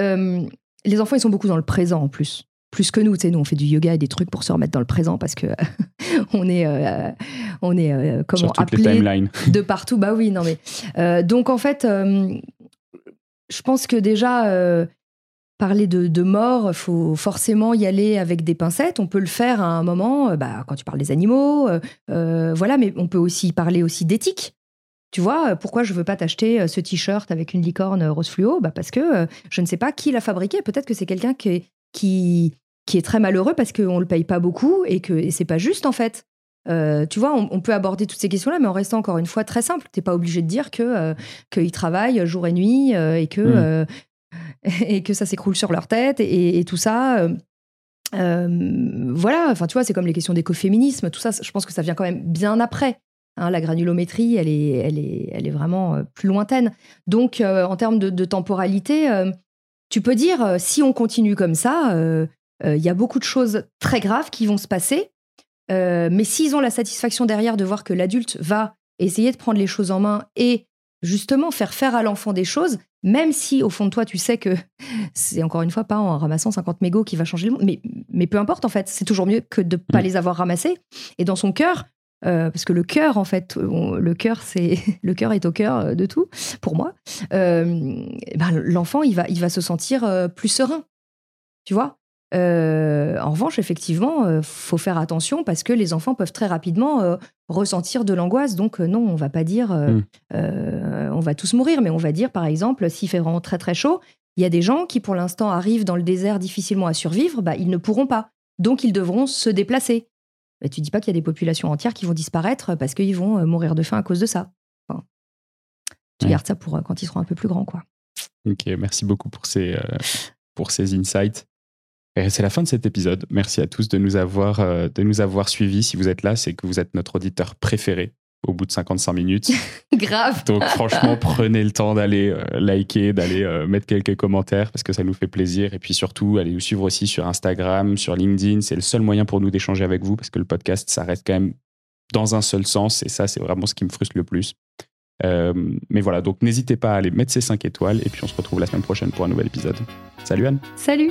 euh, les enfants, ils sont beaucoup dans le présent en plus. Plus que nous, tu sais, nous, on fait du yoga et des trucs pour se remettre dans le présent parce que on est, euh, on est euh, comment appelé timelines. de partout. Bah oui, non mais. euh, donc en fait, euh, je pense que déjà, parler de, de mort, faut forcément y aller avec des pincettes. On peut le faire à un moment, bah, quand tu parles des animaux, voilà, mais on peut aussi parler aussi d'éthique. Tu vois, pourquoi je veux pas t'acheter ce t-shirt avec une licorne rose fluo? Bah Parce que je ne sais pas qui l'a fabriqué. Peut-être que c'est quelqu'un qui, qui est très malheureux parce qu'on le paye pas beaucoup et que c'est pas juste en fait. Euh, tu vois, on, on peut aborder toutes ces questions-là, mais en restant encore une fois très simple. T'es pas obligé de dire que euh, qu'ils travaillent jour et nuit euh, et que Mm. euh, et que ça s'écroule sur leur tête et, et tout ça. voilà, enfin tu vois, c'est comme les questions d'écoféminisme, tout ça. Je pense que ça vient quand même bien après. hein. la granulométrie, elle est, elle est, elle est vraiment plus lointaine. Donc, en termes de, de temporalité, tu peux dire, si on continue comme ça, euh, euh, il y a beaucoup de choses très graves qui vont se passer. Euh, mais s'ils ont la satisfaction derrière de voir que l'adulte va essayer de prendre les choses en main et justement faire faire à l'enfant des choses, même si au fond de toi tu sais que c'est encore une fois pas en ramassant 50 mégots qui va changer le monde, mais, mais peu importe en fait, c'est toujours mieux que de ne pas Mm. les avoir ramassés. Et dans son cœur, euh, parce que le cœur en fait, on- le cœur c'est le cœur est au cœur de tout pour moi. euh, ben, l'enfant il va il va se sentir plus serein, tu vois? Euh, en revanche, effectivement, euh, faut faire attention parce que les enfants peuvent très rapidement euh, ressentir de l'angoisse. Donc euh, non, on va pas dire euh, Mm. euh, on va tous mourir, mais on va dire par exemple s'il fait vraiment très très chaud, il y a des gens qui pour l'instant arrivent dans le désert difficilement à survivre, bah, ils ne pourront pas. Donc ils devront se déplacer. Et tu dis pas qu'il y a des populations entières qui vont disparaître parce qu'ils vont mourir de faim à cause de ça. Enfin, tu Ouais. gardes ça pour quand ils seront un peu plus grands, quoi. Ok, merci beaucoup pour ces, pour ces insights. Et c'est la fin de cet épisode. Merci à tous de nous avoir, euh, de nous avoir suivis. Si vous êtes là, c'est que vous êtes notre auditeur préféré au bout de 55 minutes. Grave. Donc franchement, prenez le temps d'aller euh, liker, d'aller euh, mettre quelques commentaires parce que ça nous fait plaisir. Et puis surtout, allez nous suivre aussi sur Instagram, sur LinkedIn. C'est le seul moyen pour nous d'échanger avec vous parce que le podcast, ça reste quand même dans un seul sens. Et ça, c'est vraiment ce qui me frustre le plus. Euh, mais voilà, donc n'hésitez pas à aller mettre ces 5 étoiles. Et puis on se retrouve la semaine prochaine pour un nouvel épisode. Salut Anne Salut.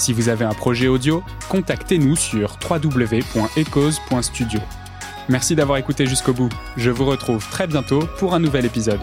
Si vous avez un projet audio, contactez-nous sur www.echoes.studio. Merci d'avoir écouté jusqu'au bout. Je vous retrouve très bientôt pour un nouvel épisode.